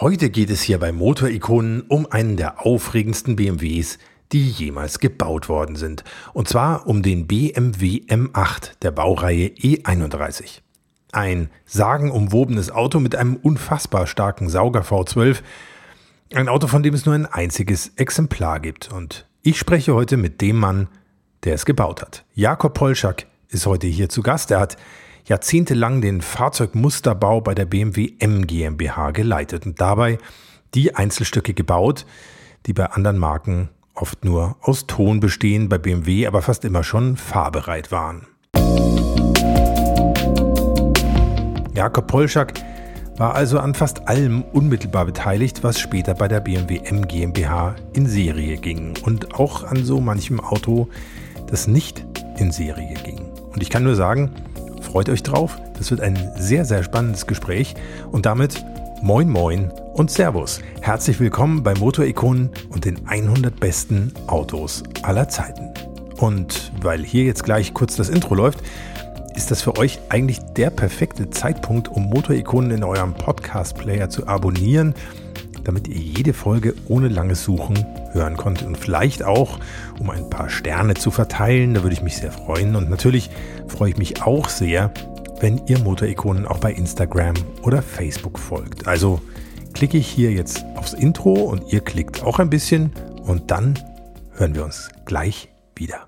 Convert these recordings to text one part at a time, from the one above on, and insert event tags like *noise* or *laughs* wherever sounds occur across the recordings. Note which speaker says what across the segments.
Speaker 1: Heute geht es hier bei Motorikonen um einen der aufregendsten BMWs, die jemals gebaut worden sind. Und zwar um den BMW M8 der Baureihe E31. Ein sagenumwobenes Auto mit einem unfassbar starken Sauger V12. Ein Auto, von dem es nur ein einziges Exemplar gibt. Und ich spreche heute mit dem Mann, der es gebaut hat. Jakob Polschak ist heute hier zu Gast. Er hat jahrzehntelang den Fahrzeugmusterbau bei der BMW M GmbH geleitet und dabei die Einzelstücke gebaut, die bei anderen Marken oft nur aus Ton bestehen, bei BMW aber fast immer schon fahrbereit waren. Jakob Polschak war also an fast allem unmittelbar beteiligt, was später bei der BMW M GmbH in Serie ging und auch an so manchem Auto, das nicht in Serie ging. Und ich kann nur sagen, Freut euch drauf, das wird ein sehr, sehr spannendes Gespräch und damit Moin Moin und Servus. Herzlich willkommen bei Motorikonen und den 100 besten Autos aller Zeiten. Und weil hier jetzt gleich kurz das Intro läuft, ist das für euch eigentlich der perfekte Zeitpunkt, um Motorikonen in eurem Podcast-Player zu abonnieren, damit ihr jede Folge ohne langes Suchen hören konnte und vielleicht auch, um ein paar Sterne zu verteilen. Da würde ich mich sehr freuen. Und natürlich freue ich mich auch sehr, wenn ihr Motorikonen auch bei Instagram oder Facebook folgt. Also klicke ich hier jetzt aufs Intro und ihr klickt auch ein bisschen und dann hören wir uns gleich wieder.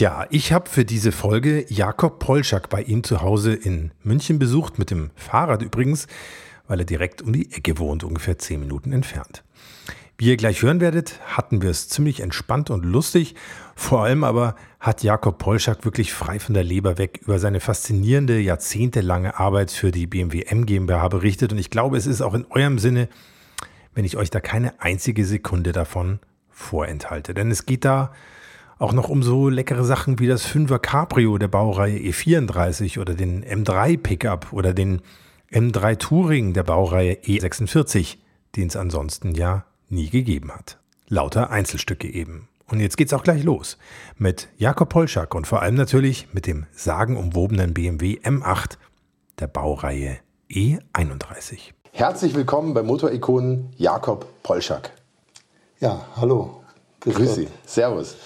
Speaker 1: Tja, ich habe für diese Folge Jakob Polschak bei ihm zu Hause in München besucht, mit dem Fahrrad übrigens, weil er direkt um die Ecke wohnt, ungefähr zehn Minuten entfernt. Wie ihr gleich hören werdet, hatten wir es ziemlich entspannt und lustig. Vor allem aber hat Jakob Polschak wirklich frei von der Leber weg über seine faszinierende, jahrzehntelange Arbeit für die BMW M GmbH berichtet. Und ich glaube, es ist auch in eurem Sinne, wenn ich euch da keine einzige Sekunde davon vorenthalte. Denn es geht da auch noch um so leckere Sachen wie das 5er Cabrio der Baureihe E34 oder den M3 Pickup oder den M3 Touring der Baureihe E46, den es ansonsten ja nie gegeben hat. Lauter Einzelstücke eben. Und jetzt geht's auch gleich los mit Jakob Polschak und vor allem natürlich mit dem sagenumwobenen BMW M8 der Baureihe E31. Herzlich willkommen bei Motorikonen Jakob Polschak.
Speaker 2: Ja, hallo.
Speaker 1: Grüß, Grüß Sie. Servus.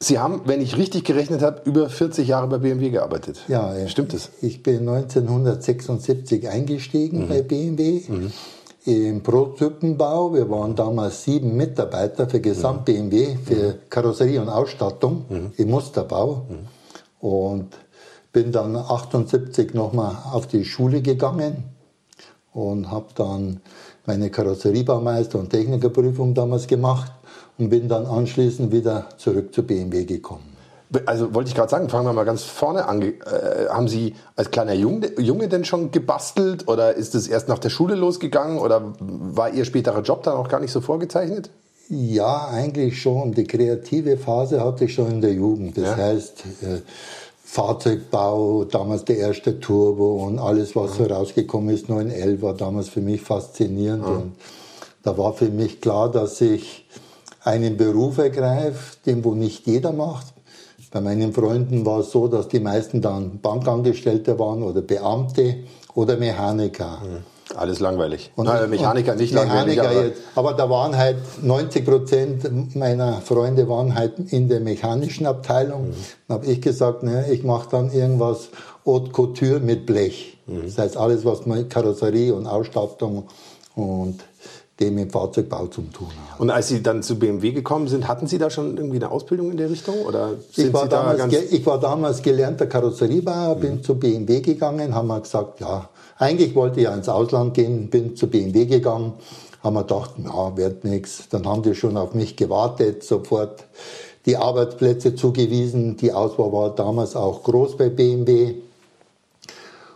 Speaker 1: Sie haben, wenn ich richtig gerechnet habe, über 40 Jahre bei BMW gearbeitet.
Speaker 2: Ja, stimmt es? Ich bin 1976 eingestiegen mhm. bei BMW. Mhm. Im Prototypenbau. Wir waren damals sieben Mitarbeiter für Gesamt BMW, mhm. für Karosserie und Ausstattung mhm. im Musterbau. Mhm. Und bin dann 78 nochmal auf die Schule gegangen und habe dann meine Karosseriebaumeister- und Technikerprüfung damals gemacht und bin dann anschließend wieder zurück zu BMW gekommen.
Speaker 1: Also wollte ich gerade sagen, fangen wir mal ganz vorne an. Äh, haben Sie als kleiner Junge, Junge denn schon gebastelt oder ist es erst nach der Schule losgegangen oder war Ihr späterer Job dann auch gar nicht so vorgezeichnet?
Speaker 2: Ja, eigentlich schon. Die kreative Phase hatte ich schon in der Jugend. Das ja. heißt, äh, Fahrzeugbau, damals der erste Turbo und alles, was mhm. so rausgekommen ist, 911 war damals für mich faszinierend. Mhm. Und da war für mich klar, dass ich einen Beruf ergreift, den wo nicht jeder macht. Bei meinen Freunden war es so, dass die meisten dann Bankangestellte waren oder Beamte oder Mechaniker.
Speaker 1: Mhm. Alles langweilig.
Speaker 2: Und Nein, Mechaniker nicht Mechaniker langweilig. Aber, jetzt, aber da waren halt 90 Prozent meiner Freunde waren halt in der mechanischen Abteilung. Mhm. Dann habe ich gesagt, ne, ich mache dann irgendwas Haute Couture mit Blech. Mhm. Das heißt alles, was mit Karosserie und Ausstattung und dem im Fahrzeugbau zu tun
Speaker 1: hat. Und als Sie dann zu BMW gekommen sind, hatten Sie da schon irgendwie eine Ausbildung in der Richtung? Oder
Speaker 2: ich, war da damals, ich war damals gelernter Karosseriebauer, bin mhm. zu BMW gegangen, haben wir gesagt, ja, eigentlich wollte ich ja ins Ausland gehen, bin zu BMW gegangen, haben wir gedacht, ja, wird nichts. Dann haben die schon auf mich gewartet, sofort die Arbeitsplätze zugewiesen. Die Auswahl war damals auch groß bei BMW.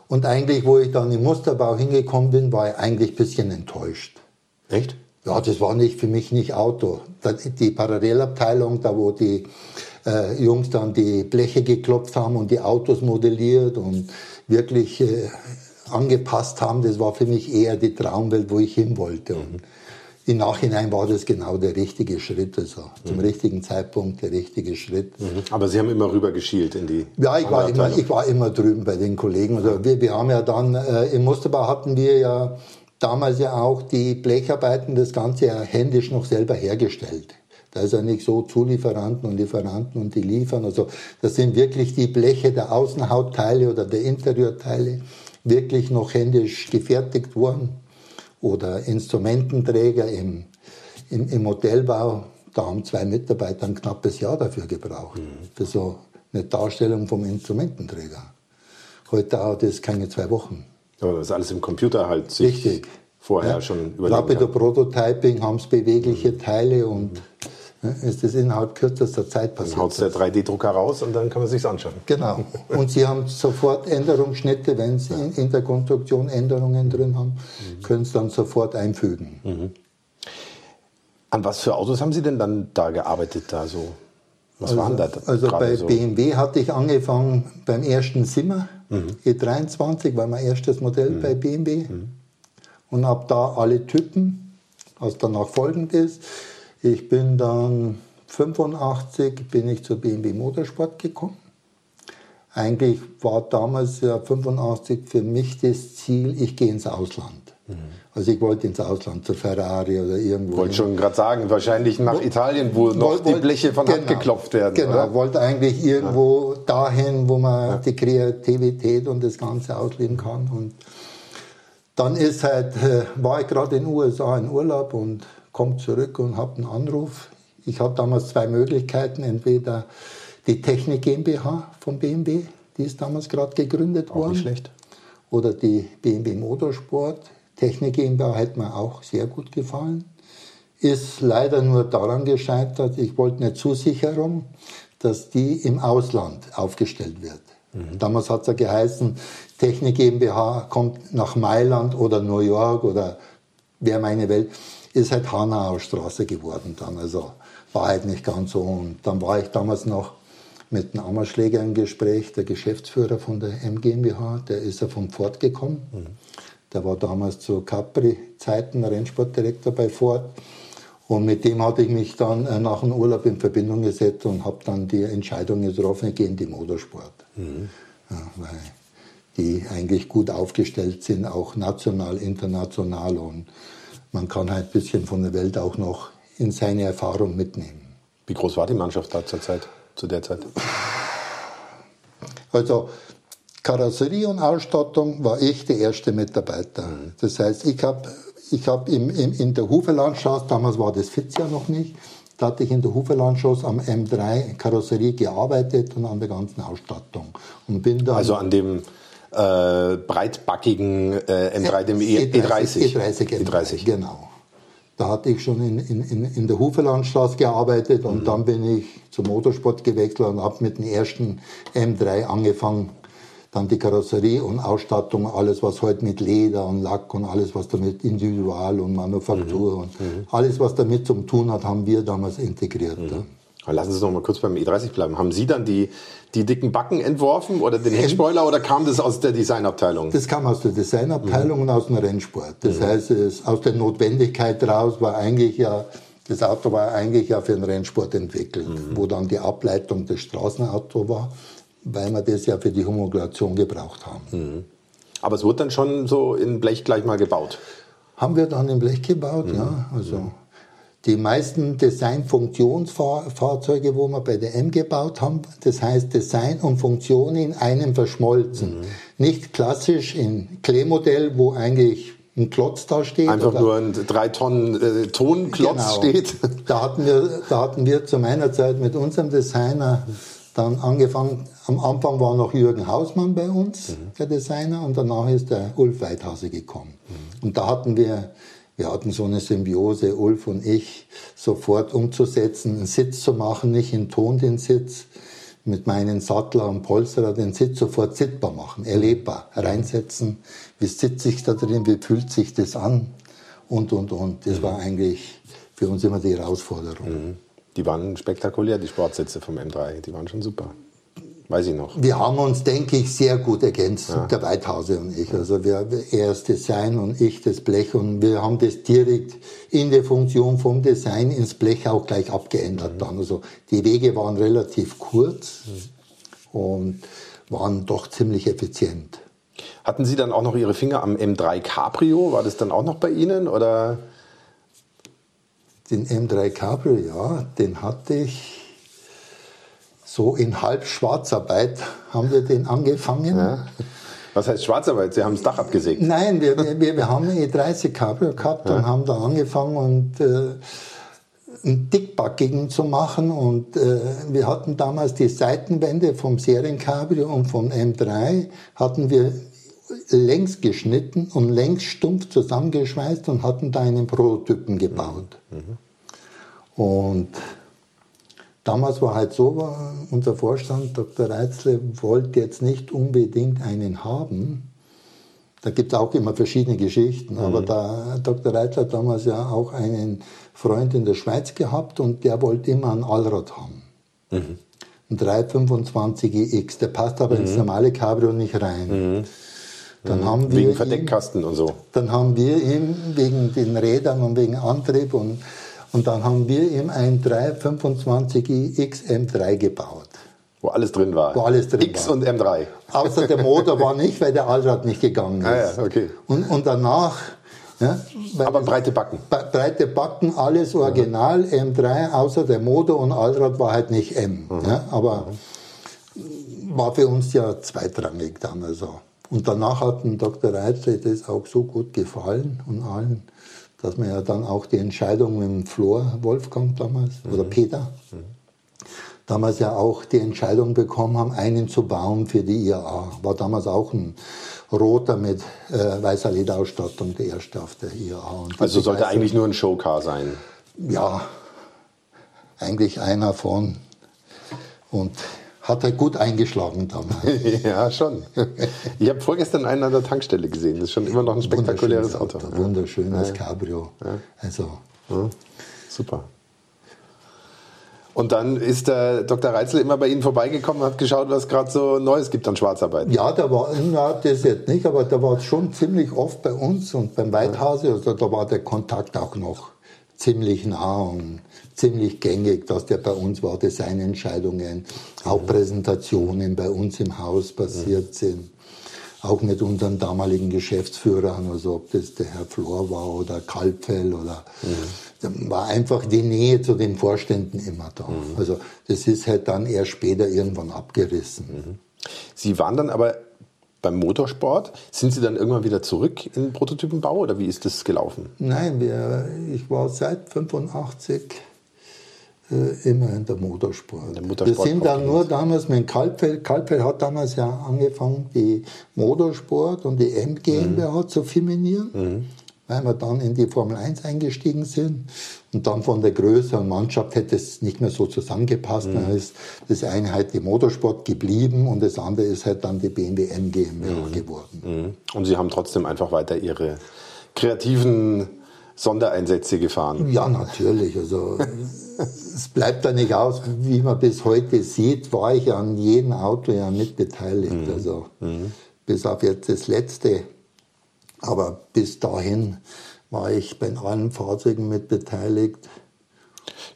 Speaker 2: Und eigentlich, wo ich dann im Musterbau hingekommen bin, war ich eigentlich ein bisschen enttäuscht.
Speaker 1: Echt?
Speaker 2: Ja, das war nicht für mich nicht Auto. Die Parallelabteilung, da wo die äh, Jungs dann die Bleche geklopft haben und die Autos modelliert und wirklich äh, angepasst haben, das war für mich eher die Traumwelt, wo ich hin wollte. Und im Nachhinein war das genau der richtige Schritt, also zum mhm. richtigen Zeitpunkt der richtige Schritt.
Speaker 1: Mhm. Aber Sie haben immer rüber geschielt in die.
Speaker 2: Ja, ich war immer, ich war immer drüben bei den Kollegen. Also wir, wir haben ja dann äh, im Musterbau hatten wir ja damals ja auch die Blecharbeiten, das Ganze ja händisch noch selber hergestellt. Da ist ja nicht so Zulieferanten und Lieferanten und die liefern. Also das sind wirklich die Bleche der Außenhautteile oder der Interieurteile wirklich noch händisch gefertigt worden. Oder Instrumententräger im, im, im Modellbau. Da haben zwei Mitarbeiter ein knappes Jahr dafür gebraucht. Mhm. Für so eine Darstellung vom Instrumententräger. Heute dauert es keine zwei Wochen.
Speaker 1: Aber das ist alles im Computer halt sich Richtig. vorher ja. schon
Speaker 2: überlegt. Rapid Prototyping haben es bewegliche mhm. Teile und mhm. ist das innerhalb kürzester Zeit
Speaker 1: passiert. Dann haut der 3D-Drucker raus und dann kann man sich anschauen.
Speaker 2: Genau. *laughs* Und Sie haben sofort Änderungsschnitte, wenn Sie in, in, der Konstruktion Änderungen drin haben, mhm. können Sie dann sofort einfügen. Mhm.
Speaker 1: An was für Autos haben Sie denn dann da gearbeitet, da so? Was also, waren da?
Speaker 2: Also bei so? BMW hatte ich angefangen beim ersten Simmer mhm. E23, war mein erstes Modell mhm. bei BMW. Mhm. Und habe da alle Typen, was danach folgend ist. Ich bin dann 85 bin ich zur BMW Motorsport gekommen. Eigentlich war damals ja 85 für mich das Ziel, ich gehe ins Ausland. Also ich wollte ins Ausland, zur Ferrari oder irgendwo.
Speaker 1: Wollte schon gerade sagen, wahrscheinlich nach Italien, wo noch wollt, die Bleche von genau, Hand geklopft werden.
Speaker 2: Genau, oder? wollte eigentlich irgendwo ja. dahin, wo man ja. die Kreativität und das Ganze ausleben kann. Und dann ist halt, äh, war ich gerade in den USA in Urlaub und komme zurück und habe einen Anruf. Ich hatte damals zwei Möglichkeiten, entweder die Technik GmbH von BMW, die ist damals gerade gegründet
Speaker 1: Auch worden. Nicht schlecht.
Speaker 2: Oder die BMW Motorsport Technik GmbH hat mir auch sehr gut gefallen. Ist leider nur daran gescheitert, ich wollte eine Zusicherung, dass die im Ausland aufgestellt wird. Mhm. Damals hat es ja geheißen, Technik GmbH kommt nach Mailand oder New York oder wer meine Welt, ist halt Hanauer Straße geworden dann. Also war halt nicht ganz so. Und dann war ich damals noch mit einem Ammerschläger im Gespräch, der Geschäftsführer von der M GmbH, der ist ja vom Ford gekommen. Mhm. Der war damals zu Capri-Zeiten Rennsportdirektor bei Ford. Und mit dem hatte ich mich dann äh, nach dem Urlaub in Verbindung gesetzt und habe dann die Entscheidung getroffen, ich gehe in die Motorsport. Mhm. Ja, weil die eigentlich gut aufgestellt sind, auch national, international. Und man kann halt ein bisschen von der Welt auch noch in seine Erfahrung mitnehmen.
Speaker 1: Wie groß war die Mannschaft da zur Zeit, zu der Zeit?
Speaker 2: Also Karosserie und Ausstattung war ich der erste Mitarbeiter. Mhm. Das heißt, ich habe ich hab im, im, in der Hufelandstraße, damals war das FITZ ja noch nicht, da hatte ich in der Hufelandstraße am M3 Karosserie gearbeitet und an der ganzen Ausstattung. Und bin dann
Speaker 1: also an dem äh, breitbackigen äh, M3, dem E30.
Speaker 2: E30, E30, E30, genau. Da hatte ich schon in, in, in der Hufelandstraße gearbeitet und mhm. dann bin ich zum Motorsport gewechselt und habe mit dem ersten M3 angefangen dann die Karosserie und Ausstattung, alles was heute mit Leder und Lack und alles was damit Individual und Manufaktur mhm. und mhm. alles was damit zu tun hat, haben wir damals integriert. Mhm.
Speaker 1: Lassen Sie uns noch mal kurz beim E30 bleiben. Haben Sie dann die, die dicken Backen entworfen oder den Heckspoiler oder kam das aus der Designabteilung?
Speaker 2: Das kam aus der Designabteilung mhm. und aus dem Rennsport. Das mhm. heißt, es, aus der Notwendigkeit raus war eigentlich ja, das Auto war eigentlich ja für den Rennsport entwickelt, mhm. wo dann die Ableitung des Straßenauto war weil wir das ja für die Homologation gebraucht haben. Mhm.
Speaker 1: Aber es wurde dann schon so in Blech gleich mal gebaut?
Speaker 2: Haben wir dann in Blech gebaut, mhm. ja. Also die meisten Design-Funktionsfahrzeuge, wo wir bei der M gebaut haben, das heißt Design und Funktion in einem verschmolzen. Mhm. Nicht klassisch in Kleemodell, wo eigentlich ein Klotz da steht.
Speaker 1: Einfach nur ein drei Tonnen äh, Tonklotz genau. steht.
Speaker 2: Da hatten, wir, da hatten wir zu meiner Zeit mit unserem Designer dann angefangen, am Anfang war noch Jürgen Hausmann bei uns, mhm. der Designer, und danach ist der Ulf Weithase gekommen. Mhm. Und da hatten wir wir hatten so eine Symbiose, Ulf und ich, sofort umzusetzen, einen Sitz zu machen, nicht in Ton den Sitz, mit meinen Sattler und Polsterer den Sitz sofort sittbar machen, erlebbar, reinsetzen. Wie sitze ich da drin, wie fühlt sich das an und, und, und. Das war eigentlich für uns immer die Herausforderung.
Speaker 1: Mhm. Die waren spektakulär, die Sportsitze vom M3, die waren schon super. Weiß ich noch.
Speaker 2: Wir haben uns, denke ich, sehr gut ergänzt, ja. der Weithause und ich. Also wir, er das Design und ich das Blech und wir haben das direkt in der Funktion vom Design ins Blech auch gleich abgeändert mhm. dann. Also die Wege waren relativ kurz mhm. und waren doch ziemlich effizient.
Speaker 1: Hatten Sie dann auch noch Ihre Finger am M3 Cabrio? War das dann auch noch bei Ihnen oder?
Speaker 2: Den M3 Cabrio, ja, den hatte ich so in Halbschwarzarbeit haben wir den angefangen. Ja.
Speaker 1: Was heißt Schwarzarbeit? Sie haben das Dach abgesägt?
Speaker 2: Nein, wir, wir, wir haben eine E30 Cabrio gehabt ja. und haben da angefangen und äh, einen dickbackigen zu machen und äh, wir hatten damals die Seitenwände vom Seriencabrio und vom M3 hatten wir längs geschnitten und längs stumpf zusammengeschweißt und hatten da einen Prototypen gebaut. Mhm. Und Damals war halt so, unser Vorstand, Dr. Reitzle, wollte jetzt nicht unbedingt einen haben. Da gibt es auch immer verschiedene Geschichten. Mhm. Aber da Dr. Reitzle hat damals ja auch einen Freund in der Schweiz gehabt und der wollte immer einen Allrad haben. Mhm. Ein 325X, der passt aber mhm. ins normale Cabrio nicht rein.
Speaker 1: Mhm. Dann mhm. haben wir wegen Verdeckkasten
Speaker 2: ihm,
Speaker 1: und so.
Speaker 2: Dann haben wir ihm wegen den Rädern und wegen Antrieb und und dann haben wir ihm ein 325i XM3 gebaut.
Speaker 1: Wo alles drin war.
Speaker 2: Wo alles drin
Speaker 1: X war. und M3.
Speaker 2: Außer der Motor war nicht, weil der Allrad nicht gegangen ist.
Speaker 1: Ah ja, okay.
Speaker 2: Und, und danach. Ja,
Speaker 1: Aber breite Backen.
Speaker 2: Breite Backen, alles original, mhm. M3, außer der Motor und Allrad war halt nicht M. Mhm. Ja, aber mhm. war für uns ja zweitrangig damals so. Und danach hat dem Dr. Reitzle das auch so gut gefallen und allen, dass man ja dann auch die Entscheidung mit dem Flor, Wolfgang damals, mhm. oder Peter, mhm. damals ja auch die Entscheidung bekommen haben, einen zu bauen für die IAA. War damals auch ein roter mit äh, weißer Lederausstattung, der erste auf der IAA.
Speaker 1: also sollte eigentlich nur ein Showcar sein?
Speaker 2: Ja, eigentlich einer von. Und hat er gut eingeschlagen damals. *laughs*
Speaker 1: ja, schon. Ich habe vorgestern einen an der Tankstelle gesehen. Das ist schon immer noch ein spektakuläres Auto.
Speaker 2: Auto. Wunderschönes ja. Cabrio. Ja. Also.
Speaker 1: Ja. Super. Und dann ist der Dr. Reitzel immer bei Ihnen vorbeigekommen und hat geschaut, was gerade so Neues gibt an Schwarzarbeit.
Speaker 2: Ja, da war, na, das jetzt nicht, aber da war es schon ziemlich oft bei uns und beim Weithase, also da war der Kontakt auch noch ziemlich nah und ziemlich gängig, dass der bei uns war, Designentscheidungen, auch Präsentationen bei uns im Haus passiert sind. Auch mit unseren damaligen Geschäftsführern, also ob das der Herr Flor war oder Kalbfell oder mhm. war einfach die Nähe zu den Vorständen immer da. Mhm. Also das ist halt dann erst später irgendwann abgerissen. Mhm.
Speaker 1: Sie waren dann aber beim Motorsport. Sind Sie dann irgendwann wieder zurück in den Prototypenbau oder wie ist das gelaufen?
Speaker 2: Nein, wir, ich war seit 85 äh, immer in der Motorsport. Der Motorsport wir sind dann nur damals mit Kalbfeld. Kalbfeld hat damals ja angefangen, die Motorsport und die M GmbH mhm. zu firminieren. Mhm weil wir dann in die Formel 1 eingestiegen sind. Und dann von der Größe und Mannschaft hätte es nicht mehr so zusammengepasst. Mhm. Dann ist das eine halt die Motorsport geblieben und das andere ist halt dann die BMW M GmbH mhm. geworden.
Speaker 1: Mhm. Und Sie haben trotzdem einfach weiter Ihre kreativen Sondereinsätze gefahren?
Speaker 2: Ja, natürlich. Also *laughs* es bleibt da nicht aus, wie man bis heute sieht, war ich an jedem Auto ja mitbeteiligt. Mhm. Also mhm. bis auf jetzt das letzte aber bis dahin war ich bei allen Fahrzeugen mit beteiligt.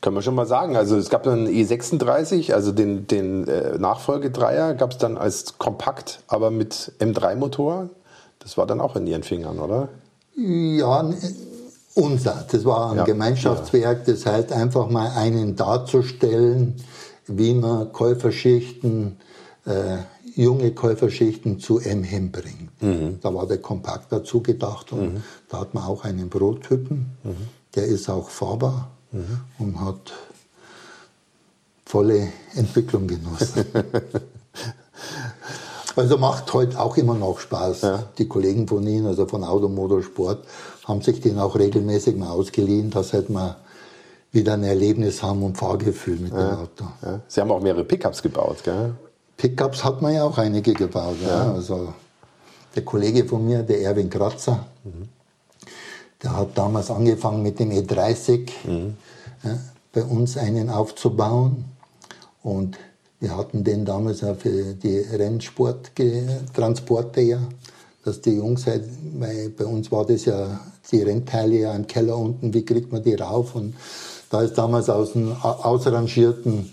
Speaker 1: Kann man schon mal sagen. Also es gab dann E36, also den, den äh, Nachfolgedreier, gab es dann als kompakt, aber mit M3-Motor. Das war dann auch in Ihren Fingern, oder?
Speaker 2: Ja, unser. Das war ein ja, Gemeinschaftswerk, das heißt einfach mal einen darzustellen, wie man Käuferschichten äh, junge Käuferschichten zu M hinbringt. Mhm. Da war der Kompakt dazu gedacht und mhm. da hat man auch einen Prototypen, mhm. der ist auch fahrbar mhm. und hat volle Entwicklung genossen. *laughs* Also macht heute auch immer noch Spaß. Ja. Die Kollegen von Ihnen, also von Automotorsport, haben sich den auch regelmäßig mal ausgeliehen, dass halt mal wieder ein Erlebnis haben und Fahrgefühl mit ja. dem Auto.
Speaker 1: Ja. Sie haben auch mehrere Pickups gebaut, gell?
Speaker 2: Pickups hat man ja auch einige gebaut. Ja. Also der Kollege von mir, der Erwin Kratzer, mhm. der hat damals angefangen mit dem E30 mhm. bei uns einen aufzubauen. Und wir hatten den damals auch für die Rennsporttransporte ja, dass die Jungs halt, weil bei uns war das ja die Rennteile ja im Keller unten, wie kriegt man die rauf? Und da ist damals aus einem ausrangierten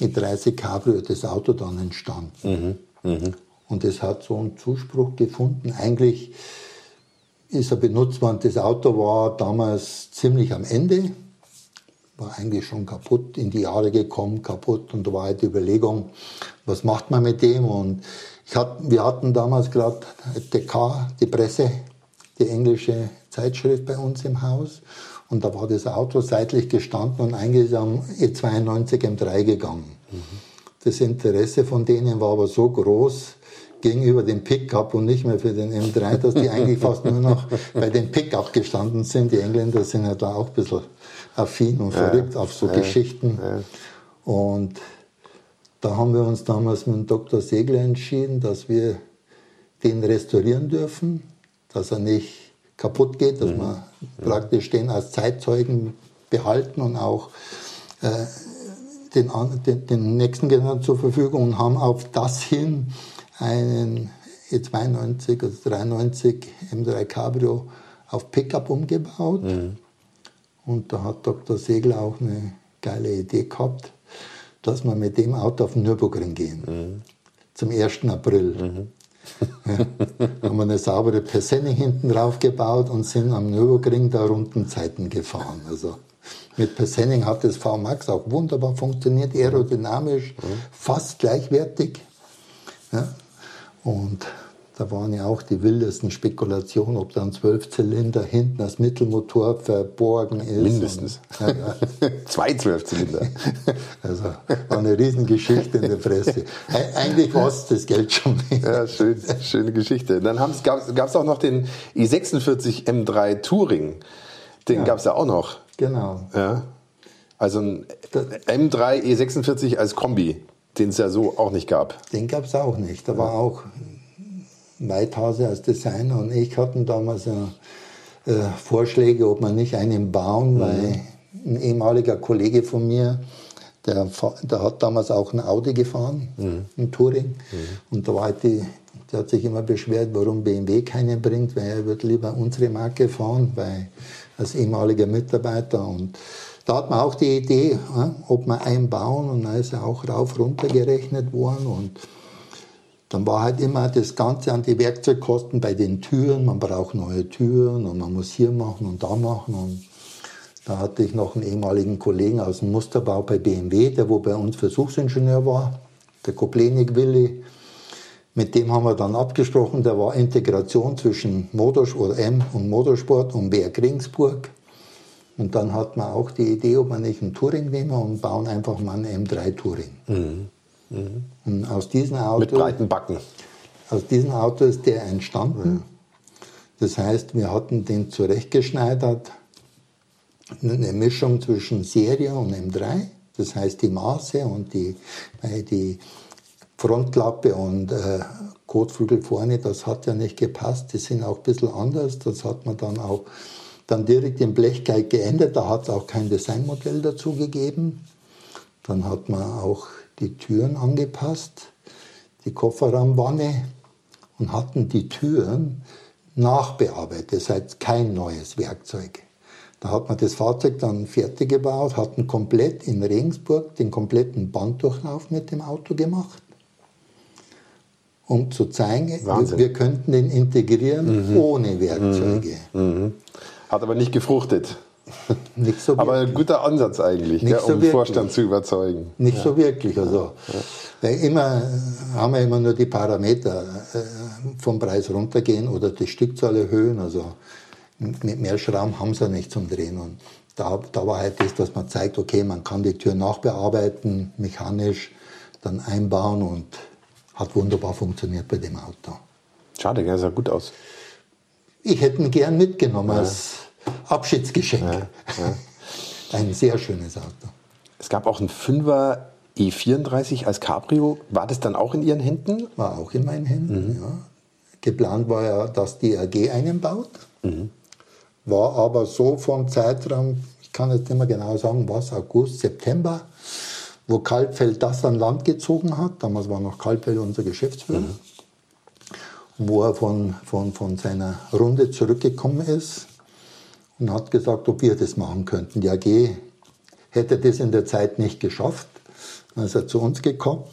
Speaker 2: E30 Cabrio das Auto dann entstanden. Mhm. Mhm. Und es hat so einen Zuspruch gefunden. Eigentlich ist er benutzt worden. Das Auto war damals ziemlich am Ende war eigentlich schon kaputt, in die Jahre gekommen, kaputt. Und da war halt die Überlegung, was macht man mit dem? Und ich hat, wir hatten damals gerade DK, die Presse, die englische Zeitschrift bei uns im Haus. Und da war das Auto seitlich gestanden und eigentlich ist am E92 M3 gegangen. Mhm. Das Interesse von denen war aber so groß gegenüber dem Pickup und nicht mehr für den M3, dass die eigentlich fast nur noch bei dem Pickup gestanden sind. Die Engländer sind ja da auch ein bisschen affin und verrückt ja, auf so ja, Geschichten. Ja. Und da haben wir uns damals mit dem Dr. Segler entschieden, dass wir den restaurieren dürfen, dass er nicht kaputt geht, dass mhm. wir praktisch den als Zeitzeugen behalten und auch äh, den, den, den, nächsten Generationen zur Verfügung und haben auf das hin einen E92, also 93 M3 Cabrio auf Pickup umgebaut. Mhm. Und da hat Dr. Segler auch eine geile Idee gehabt, dass wir mit dem Auto auf den Nürburgring gehen. Mhm. Zum 1. April. *laughs* Haben wir eine saubere Persenning hinten drauf gebaut und sind am Nürburgring da Rundenzeiten gefahren. Also mit Persenning hat das VMAX auch wunderbar funktioniert, aerodynamisch, mhm. fast gleichwertig. Ja, und da waren ja auch die wildesten Spekulationen, ob da ein Zwölfzylinder hinten als Mittelmotor verborgen ist.
Speaker 1: Mindestens. Und, ja, ja. *laughs* Zwei Zwölfzylinder. *laughs*
Speaker 2: Also war eine Riesengeschichte in der Presse. Eigentlich es das Geld schon
Speaker 1: nicht. Ja, schön, schöne Geschichte. Dann gab es auch noch den i46 M3 Touring. Den ja. gab es ja auch noch.
Speaker 2: Genau.
Speaker 1: Ja. Also ein M3 E46 als Kombi, den es ja so auch nicht gab.
Speaker 2: Den gab es auch nicht. Da war auch Weithase als Designer und ich hatten damals ja, äh, Vorschläge, ob man nicht einen bauen, mhm. weil ein ehemaliger Kollege von mir, der, der hat damals auch ein Audi gefahren, mhm. ein Touring. Mhm. Und da war halt die, der hat sich immer beschwert, warum BMW keinen bringt, weil er wird lieber unsere Marke fahren, weil als ehemaliger Mitarbeiter. Und da hat man auch die Idee, ob wir einen bauen und da ist er auch rauf runter gerechnet worden. Und dann war halt immer das Ganze an die Werkzeugkosten bei den Türen. Man braucht neue Türen und man muss hier machen und da machen. Und da hatte ich noch einen ehemaligen Kollegen aus dem Musterbau bei BMW, der wo bei uns Versuchsingenieur war, der Koplenik Willi. Mit dem haben wir dann abgesprochen, da war Integration zwischen Motorsport M und Motorsport und Werk Ringsburg. Und dann hat man auch die Idee, ob man nicht einen Touring nehmen und bauen einfach mal einen M3 Touring. Mhm. Mhm. Und aus diesem Auto,
Speaker 1: Mit breiten Backen.
Speaker 2: Aus diesem Auto ist der entstanden. Mhm. Das heißt, wir hatten den zurechtgeschneidert, eine Mischung zwischen Serie und M3. Das heißt, die Maße und die, die Frontklappe und äh, Kotflügel vorne, das hat ja nicht gepasst. Die sind auch ein bisschen anders. Das hat man dann auch dann direkt im Blechguide geändert. Da hat es auch kein Designmodell dazu gegeben. Dann hat man auch die Türen angepasst, die Kofferraumwanne und hatten die Türen nachbearbeitet. Das heißt kein neues Werkzeug. Da hat man das Fahrzeug dann fertig gebaut, hatten komplett in Regensburg den kompletten Banddurchlauf mit dem Auto gemacht, um zu zeigen, wir, wir, könnten den integrieren mhm. ohne Werkzeuge.
Speaker 1: Mhm. Mhm. Hat aber nicht gefruchtet. *laughs* Nicht so Aber ein guter Ansatz eigentlich, gell, um den Vorstand zu überzeugen.
Speaker 2: Nicht ja. so wirklich. Also, ja. immer haben wir immer nur die Parameter äh, vom Preis runtergehen oder die Stückzahl erhöhen. Also mit mehr Schrauben haben sie nicht zum Drehen. Und da, da war halt das, dass man zeigt, okay, man kann die Tür nachbearbeiten, mechanisch dann einbauen und hat wunderbar funktioniert bei dem Auto.
Speaker 1: Schade, der sah gut aus.
Speaker 2: Ich hätte ihn gern mitgenommen ja. als Abschiedsgeschenk. Ja, ja. *laughs* Ein sehr schönes Auto.
Speaker 1: Es gab auch einen 5er E34 als Cabrio. War das dann auch in Ihren Händen?
Speaker 2: War auch in meinen Händen, mhm. ja. Geplant war ja, dass die AG einen baut. Mhm. War aber so vom Zeitraum, ich kann jetzt nicht mehr genau sagen, was, August, September, wo Kalbfeld das an Land gezogen hat. Damals war noch Kalbfeld unser Geschäftsführer. Mhm. Wo er von, von, von seiner Runde zurückgekommen ist und hat gesagt, ob wir das machen könnten. Die AG hätte das in der Zeit nicht geschafft. Dann ist er zu uns gekommen.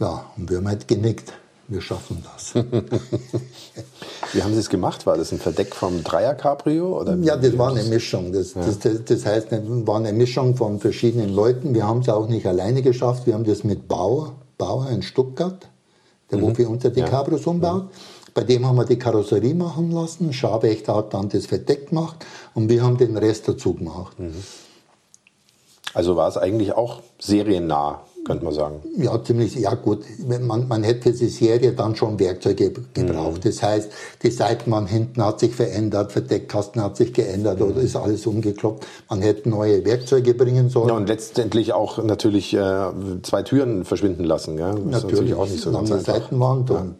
Speaker 2: Ja, und wir haben halt genickt. Wir schaffen das. *laughs*
Speaker 1: Wie haben Sie es gemacht? War das ein Verdeck vom Dreier Cabrio? Oder
Speaker 2: ja, das war eine Mischung. Das, ja. das, das, das heißt, es war eine Mischung von verschiedenen Leuten. Wir haben es auch nicht alleine geschafft. Wir haben das mit Bauer, Bauer in Stuttgart, der mhm. wo für uns die ja. Cabrios umbaut. Mhm. Bei dem haben wir die Karosserie machen lassen. Schabächter hat dann das Verdeck gemacht und wir haben den Rest dazu gemacht. Mhm.
Speaker 1: Also war es eigentlich auch seriennah, könnte man sagen.
Speaker 2: Ja, ziemlich, ja gut. Man, man hätte für die Serie dann schon Werkzeuge gebraucht. Mhm. Das heißt, die Seitenwand hinten hat sich verändert, Verdeckkasten hat sich geändert mhm. oder ist alles umgekloppt. Man hätte neue Werkzeuge bringen sollen. Ja,
Speaker 1: und letztendlich auch natürlich äh, zwei Türen verschwinden lassen. Ja?
Speaker 2: Das natürlich, natürlich auch nicht so ganz einfach. Seitenwand ja. und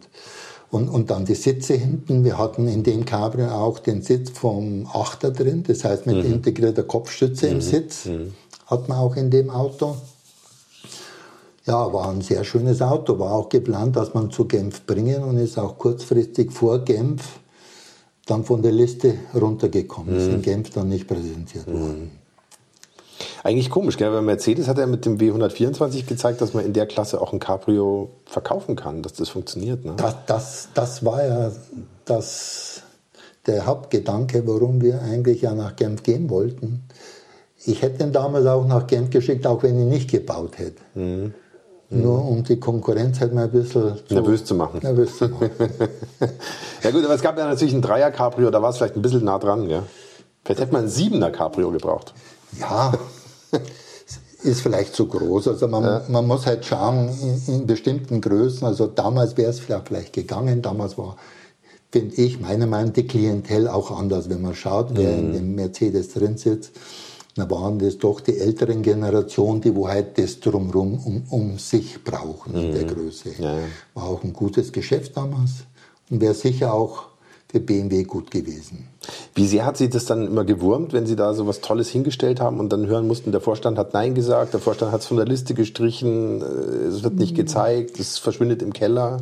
Speaker 2: und, und dann die Sitze hinten. Wir hatten in dem Cabrio auch den Sitz vom Achter drin, das heißt mit mhm. integrierter Kopfstütze mhm. im Sitz. Mhm hat man auch in dem Auto. Ja, war ein sehr schönes Auto, war auch geplant, dass man zu Genf bringen und ist auch kurzfristig vor Genf dann von der Liste runtergekommen. Ist in mhm. Genf dann nicht präsentiert mhm. worden.
Speaker 1: Eigentlich komisch, gell? weil Mercedes hat ja mit dem W124 gezeigt, dass man in der Klasse auch ein Cabrio verkaufen kann, dass das funktioniert. Ne?
Speaker 2: Das, das, das war ja das, der Hauptgedanke, warum wir eigentlich ja nach Genf gehen wollten. Ich hätte ihn damals auch nach Genf geschickt, auch wenn ich nicht gebaut hätte. Mhm. Nur um die Konkurrenz halt mal ein bisschen
Speaker 1: zu nervös zu machen. Nervös zu machen. *laughs* ja gut, aber es gab ja natürlich ein Dreier Cabrio, da war es vielleicht ein bisschen nah dran. Ja? Vielleicht hätte man ein Siebener Cabrio gebraucht.
Speaker 2: Ja, ist vielleicht zu groß. Also man, ja. man muss halt schauen in, in bestimmten Größen. Also damals wäre es vielleicht gegangen. Damals war, finde ich, meiner Meinung nach, die Klientel auch anders. Wenn man schaut, wer mhm. in dem Mercedes drin sitzt, dann waren das doch die älteren Generationen, die wo halt das drumherum um, um sich brauchen in der mhm. Größe. Ja. War auch ein gutes Geschäft damals und wäre sicher auch für BMW gut gewesen.
Speaker 1: Wie sehr hat Sie das dann immer gewurmt, wenn Sie da so was Tolles hingestellt haben und dann hören mussten, der Vorstand hat Nein gesagt, der Vorstand hat es von der Liste gestrichen, äh, es wird nicht gezeigt, es verschwindet im Keller?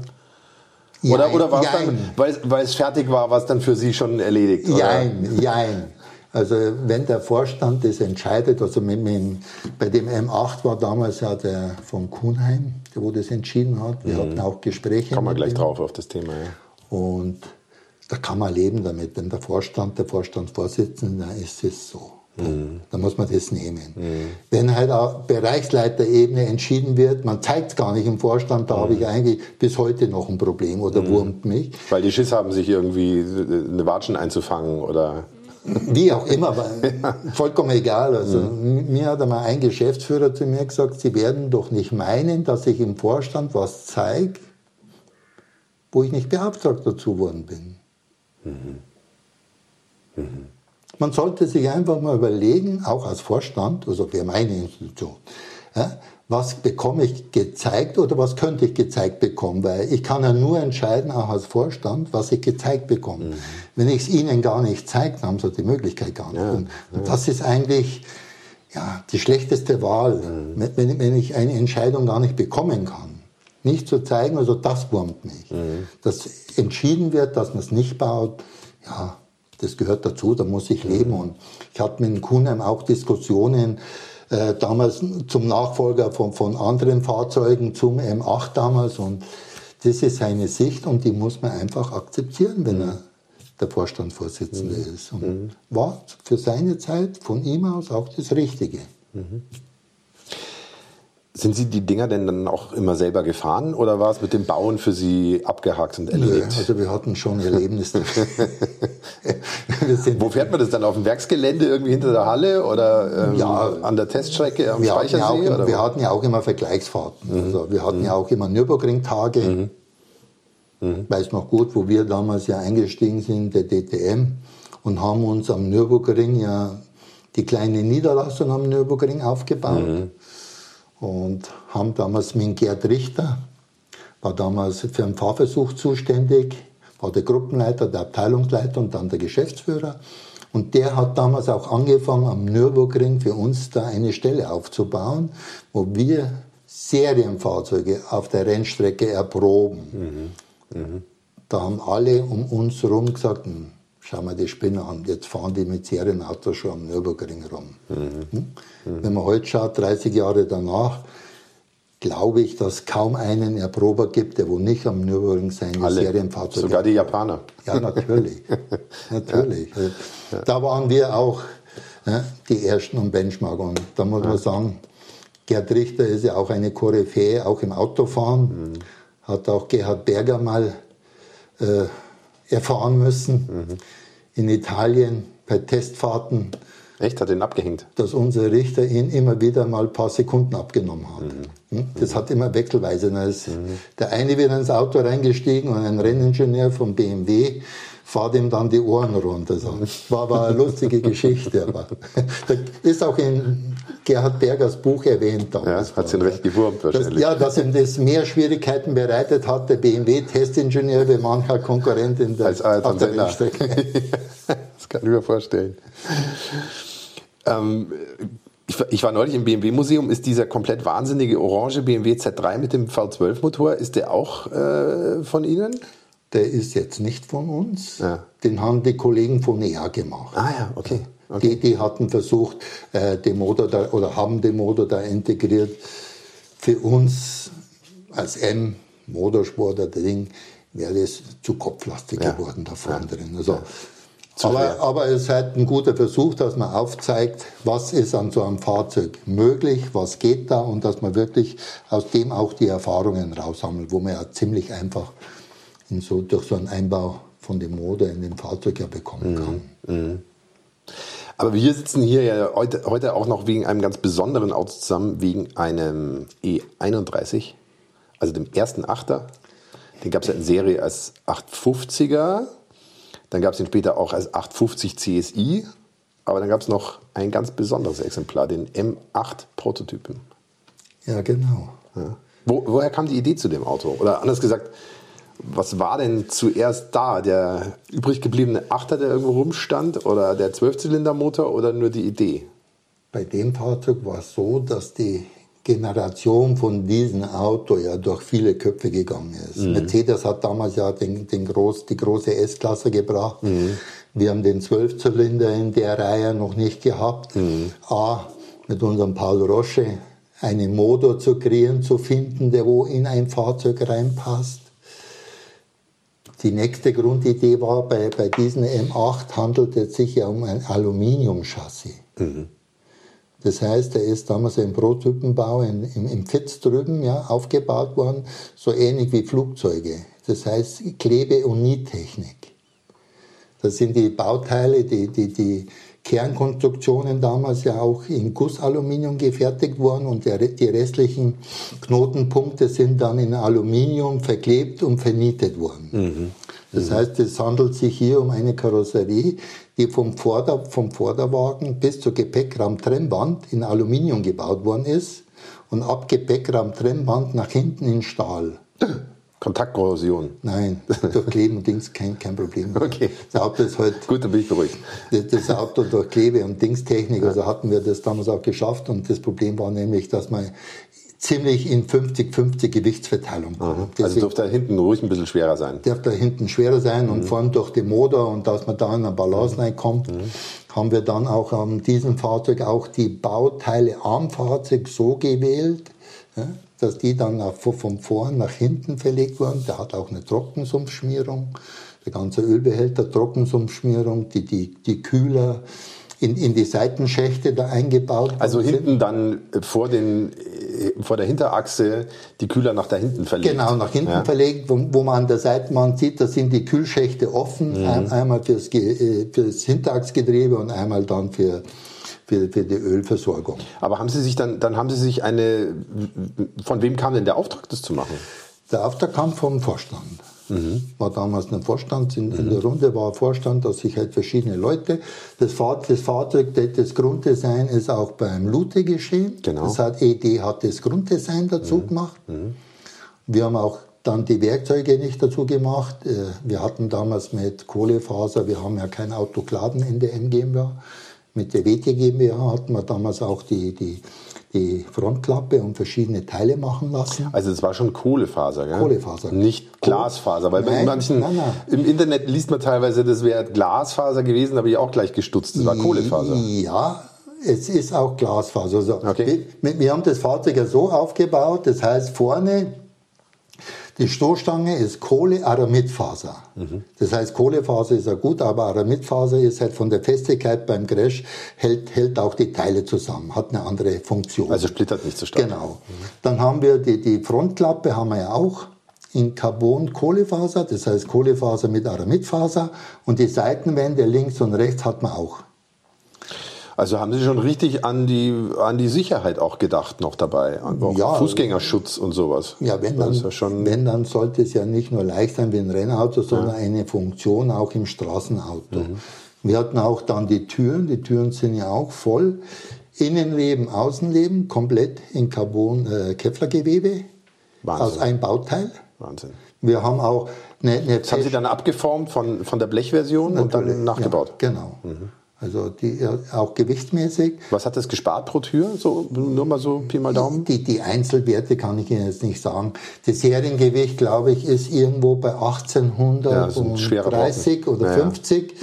Speaker 1: Oder, jein, oder war es dann, weil, weil es fertig war, war es dann für Sie schon erledigt?
Speaker 2: Jein, oder? jein. Also wenn der Vorstand das entscheidet, also mit, mit, bei dem M8 war damals ja der von Kuhnheim, der wo das entschieden hat. Wir mhm. hatten auch Gespräche.
Speaker 1: Kann man gleich dem. drauf auf das Thema, ja.
Speaker 2: Und da kann man leben damit. Wenn der Vorstand, der Vorstandsvorsitzende, dann ist es so. Mhm. Dann muss man das nehmen. Mhm. Wenn halt auf Bereichsleiterebene entschieden wird, man zeigt es gar nicht im Vorstand, da mhm. habe ich eigentlich bis heute noch ein Problem oder mhm. wurmt mich.
Speaker 1: Weil die Schiss haben, sich irgendwie eine Watschen einzufangen oder
Speaker 2: wie auch immer, *laughs* vollkommen egal. Also mhm. mir hat einmal ein Geschäftsführer zu mir gesagt, Sie werden doch nicht meinen, dass ich im Vorstand was zeige, wo ich nicht beauftragt dazu worden bin. Mhm. Mhm. Man sollte sich einfach mal überlegen, auch als Vorstand, also für meine Institution, ja, was bekomme ich gezeigt oder was könnte ich gezeigt bekommen, weil ich kann ja nur entscheiden, auch als Vorstand, was ich gezeigt bekomme. Mhm. Wenn ich es Ihnen gar nicht zeige, dann haben Sie die Möglichkeit gar nicht. Ja, und, ja. das ist eigentlich ja, die schlechteste Wahl, mhm. wenn, wenn, ich eine Entscheidung gar nicht bekommen kann. Nicht zu zeigen, also das wurmt mich. Mhm. Dass entschieden wird, dass man es nicht baut, ja, das gehört dazu, da muss ich leben. Mhm. Und ich hatte mit Kuhnheim auch Diskussionen, äh, damals zum Nachfolger von, von anderen Fahrzeugen, zum M8 damals. Und das ist seine Sicht und die muss man einfach akzeptieren, wenn er der Vorstandsvorsitzende mhm. ist. Und mhm. war für seine Zeit von ihm aus auch das Richtige.
Speaker 1: Sind Sie die Dinger denn dann auch immer selber gefahren oder war es mit dem Bauen für Sie abgehakt und erledigt?
Speaker 2: Nee, also wir hatten schon Erlebnisse. *laughs*
Speaker 1: Wo fährt man das dann? Auf dem Werksgelände irgendwie hinter der Halle oder ähm, ja, an der Teststrecke am
Speaker 2: wir
Speaker 1: Speichersee?
Speaker 2: Hatten ja auch, wir hatten ja auch immer Vergleichsfahrten. Mhm. Also wir hatten mhm. ja auch immer Nürburgring-Tage. Mhm. Mhm. Weiß noch gut, wo wir damals ja eingestiegen sind, der DTM, und haben uns am Nürburgring ja die kleine Niederlassung am Nürburgring aufgebaut. Mhm. Und haben damals mit Gerd Richter, war damals für einen Fahrversuch zuständig, war der Gruppenleiter, der Abteilungsleiter und dann der Geschäftsführer. Und der hat damals auch angefangen, am Nürburgring für uns da eine Stelle aufzubauen, wo wir Serienfahrzeuge auf der Rennstrecke erproben. Mhm. Mhm. Da haben alle um uns herum gesagt, hm, schau mal die Spinner an, jetzt fahren die mit Serienautos schon am Nürburgring rum. Mhm. Hm? Wenn man heute schaut, 30 Jahre danach, glaube ich, dass kaum einen Erprober gibt, der wo nicht am Nürburgring seine Alle, Serienfahrzeuge
Speaker 1: Sogar die Japaner.
Speaker 2: Ja, natürlich. *laughs* natürlich. Ja. Da waren wir auch ja, die Ersten am Benchmark. Und da muss ja. man sagen, Gerd Richter ist ja auch eine Koryphäe, auch im Autofahren. Mhm. Hat auch Gerhard Berger mal äh, erfahren müssen. Mhm. In Italien bei Testfahrten
Speaker 1: Echt? Hat ihn abgehängt?
Speaker 2: Dass unsere Richter ihn immer wieder mal ein paar Sekunden abgenommen haben. Mhm. Hm? Das mhm. hat immer wechselweise. Da ist mhm. Der eine wird ins Auto reingestiegen und ein Renningenieur vom BMW fahrt ihm dann die Ohren runter. So. War, war eine lustige *laughs* Geschichte. Aber *laughs* da ist auch in Gerhard Bergers Buch erwähnt.
Speaker 1: Damals. Ja, hat ihn recht gewurmt
Speaker 2: wahrscheinlich. Das, ja, dass ihm das mehr Schwierigkeiten bereitet hat, der BMW-Testingenieur, wie mancher Konkurrent in der,
Speaker 1: Als auf der Rennstrecke. das kann ich mir vorstellen. Ähm, ich, ich, war neulich im BMW-Museum. Ist dieser komplett wahnsinnige orange BMW Z3 mit dem V12-Motor, ist der auch äh, von Ihnen?
Speaker 2: Der ist jetzt nicht von uns. Ja. Den haben die Kollegen von NEA gemacht.
Speaker 1: Ah ja, okay.
Speaker 2: okay. Die, die hatten versucht, äh, den Motor da, oder haben den Motor da integriert. Für uns als M Motorsport, der Ding, wäre das zu kopflastig ja. geworden da vorne ja. drin. Also, ja. Aber, aber, es ist halt ein guter Versuch, dass man aufzeigt, was ist an so einem Fahrzeug möglich, was geht da und dass man wirklich aus dem auch die Erfahrungen raussammelt, wo man ja ziemlich einfach so, durch so einen Einbau von dem Motor in dem Fahrzeug ja bekommen kann. Mhm. Mhm.
Speaker 1: Aber wir sitzen hier ja heute, heute auch noch wegen einem ganz besonderen Auto zusammen, wegen einem E31, also dem ersten Achter. Den gab es ja in Serie als 850er dann gab es ihn später auch als 850 CSI. Aber dann gab es noch ein ganz besonderes Exemplar, den M8 Prototypen.
Speaker 2: Ja, genau.
Speaker 1: Ja. Wo, woher kam die Idee zu dem Auto? Oder anders gesagt, was war denn zuerst da? Der übrig gebliebene Achter, der irgendwo rumstand? Oder der Zwölfzylindermotor oder nur die Idee?
Speaker 2: Bei dem Fahrzeug war es so, dass die Generation von diesem Auto ja durch viele Köpfe gegangen ist. Mhm. Mercedes hat damals ja den, den groß, die große S-Klasse gebracht. Mhm. Wir haben den Zwölfzylinder in der Reihe noch nicht gehabt. Mhm. A, mit unserem Paul Roche einen Motor zu kreieren, zu finden, der wo in ein Fahrzeug reinpasst. Die nächste Grundidee war, bei, bei diesem M8 handelt es sich ja um ein Aluminiumchassis. Mhm. Das heißt, er ist damals im Prototypenbau in, im, im Fitz drüben ja, aufgebaut worden, so ähnlich wie Flugzeuge. Das heißt Klebe- und Nietechnik. Das sind die Bauteile, die, die, die Kernkonstruktionen damals ja auch in Gussaluminium gefertigt worden und der, die restlichen Knotenpunkte sind dann in Aluminium verklebt und vernietet worden. Mhm. Das heißt, es handelt sich hier um eine Karosserie, die vom, Vorder-, vom Vorderwagen bis zur Gepäckraumtrennwand in Aluminium gebaut worden ist und ab Gepäckraumtrennwand nach hinten in Stahl. *clears throat*
Speaker 1: Kontaktkorrosion?
Speaker 2: Nein, durch Kleben und Dings kein, kein Problem. *laughs*
Speaker 1: Okay.
Speaker 2: Das Auto ist halt.
Speaker 1: Gut, dann bin ich beruhigt.
Speaker 2: Das, das Auto *laughs* durch Klebe und Dingstechnik, also hatten wir das damals auch geschafft und das Problem war nämlich, dass man ziemlich in 50-50 Gewichtsverteilung.
Speaker 1: Mhm. Also dürfte da hinten ruhig ein bisschen schwerer sein.
Speaker 2: Dürfte da hinten schwerer sein mhm. und vorn durch den Motor und dass man da in eine Balance mhm. reinkommt, mhm. haben wir dann auch an diesem Fahrzeug auch die Bauteile am Fahrzeug so gewählt, ja, dass die dann von vorn nach hinten verlegt wurden. Der hat auch eine Trockensumpfschmierung, der ganze Ölbehälter Trockensumpfschmierung, die, die, die Kühler, in, in die Seitenschächte da eingebaut
Speaker 1: Also hinten dann vor den vor der Hinterachse die Kühler nach da hinten verlegt.
Speaker 2: Genau, nach hinten ja. verlegt, wo, wo, man an der Seitenwand sieht, da sind die Kühlschächte offen, mhm. einmal fürs, äh, fürs Hinterachsgetriebe und einmal dann für, für, für, die Ölversorgung.
Speaker 1: Aber haben Sie sich dann, dann haben Sie sich eine, von wem kam denn der Auftrag, das zu machen?
Speaker 2: Der Auftrag kam vom Vorstand. Mhm. War damals ein Vorstand, in, in, der Runde war Vorstand, da sich halt verschiedene Leute. Das, Fahr das Fahrzeug, das Grunddesign ist auch beim Lute geschehen. Genau. Das hat ED hat das Grunddesign dazu mhm. gemacht. Mhm. Wir haben auch dann die Werkzeuge nicht dazu gemacht. Äh, wir hatten damals mit Kohlefaser, wir haben ja kein Autoklaven in der M GmbH. Mit der WT GmbH hatten wir damals auch die, die die Frontklappe und verschiedene Teile machen lassen.
Speaker 1: Also es war schon Kohlefaser, gell?
Speaker 2: Kohlefaser.
Speaker 1: Nicht Glasfaser, weil nein, bei manchen nein, nein. im Internet liest man teilweise, das wäre Glasfaser gewesen, habe ich auch gleich gestutzt. Das war Kohlefaser.
Speaker 2: Ja, es ist auch Glasfaser. Also okay. wir, wir haben das Fahrzeug ja so aufgebaut, das heißt vorne die Stoßstange ist Kohle-Aramidfaser. Mhm. Das heißt, Kohlefaser ist ja gut, aber Aramidfaser ist halt von der Festigkeit beim Crash, hält, hält auch die Teile zusammen, hat eine andere Funktion.
Speaker 1: Also splittert nicht so stark.
Speaker 2: Genau. Mhm. Dann haben wir die, die Frontklappe, haben wir ja auch in Carbon-Kohlefaser, das heißt Kohlefaser mit Aramidfaser. Und die Seitenwände links und rechts hat man auch.
Speaker 1: Also haben Sie schon richtig an die, an die Sicherheit auch gedacht noch dabei, auch ja, Fußgängerschutz und sowas.
Speaker 2: Ja, wenn dann, ja wenn dann sollte es ja nicht nur leicht sein wie ein Rennauto, sondern ja. eine Funktion auch im Straßenauto. Mhm. Wir hatten auch dann die Türen, die Türen sind ja auch voll. Innenleben, Außenleben, komplett in Carbon äh, aus einem Bauteil.
Speaker 1: Wahnsinn.
Speaker 2: Wir haben auch eine,
Speaker 1: eine Das haben Sie dann abgeformt von, von der Blechversion und dann nachgebaut?
Speaker 2: Ja, genau. Mhm. Also die, auch gewichtsmäßig.
Speaker 1: Was hat das gespart pro Tür? So, nur mal so Pi mal Daumen?
Speaker 2: Die, die Einzelwerte kann ich Ihnen jetzt nicht sagen. Das Seriengewicht, glaube ich, ist irgendwo bei 1830 ja, oder ja, 50.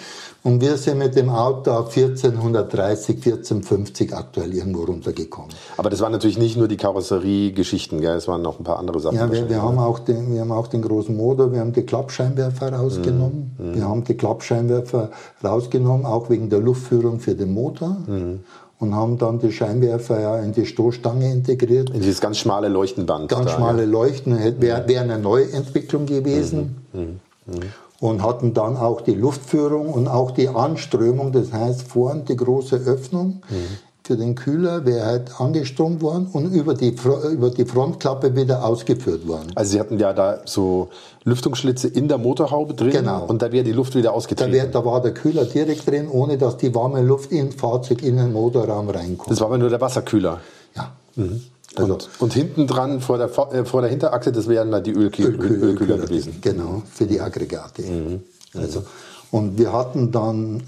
Speaker 2: Und wir sind mit dem Auto auf 1430, 1450 aktuell irgendwo runtergekommen.
Speaker 1: Aber das waren natürlich nicht nur die Karosserie-Geschichten, gell? es waren noch ein paar andere Sachen.
Speaker 2: Ja, wir, wir haben auch den, wir haben auch den großen Motor, wir haben die Klappscheinwerfer rausgenommen. Mhm. Wir haben die Klappscheinwerfer rausgenommen, auch wegen der Luftführung für den Motor. Mhm und haben dann die Scheinwerfer ja in die Stoßstange integriert.
Speaker 1: In dieses ganz schmale Leuchtenband.
Speaker 2: Ganz da, schmale ja. Leuchten, wäre wär eine Neuentwicklung gewesen. Mhm. Mhm. mhm und hatten dann auch die Luftführung und auch die Anströmung, das heißt vorn die große Öffnung mhm. für den Kühler wäre halt angestromt worden und über die, über die Frontklappe wieder ausgeführt worden.
Speaker 1: Also Sie hatten ja da so Lüftungsschlitze in der Motorhaube drin
Speaker 2: genau.
Speaker 1: und da wäre die Luft wieder ausgetreten.
Speaker 2: Da, wär, da war der Kühler direkt drin, ohne dass die warme Luft in Fahrzeug in den Motorraum reinkommt.
Speaker 1: Das war aber nur der Wasserkühler?
Speaker 2: Ja. Mhm.
Speaker 1: Also und, und hinten dran vor der, äh, vor der Hinterachse, das wären dann die Ölkühler, Ölkühler, Ölkühler gewesen.
Speaker 2: Genau, für die Aggregate. Mhm. Also, und wir hatten dann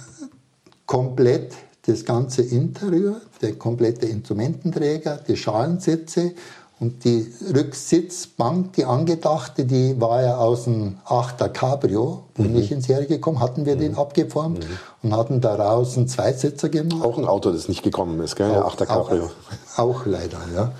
Speaker 2: komplett das ganze Interieur, der komplette Instrumententräger, die Schalensitze und die Rücksitzbank, die angedachte, die war ja aus dem 8er Cabrio, wo mhm. ich in Serie gekommen, hatten wir mhm. den abgeformt mhm. und hatten daraus einen Zweisitzer gemacht.
Speaker 1: Auch ein Auto, das nicht gekommen ist, gell?
Speaker 2: Auch, 8er Cabrio. Auch, auch leider, ja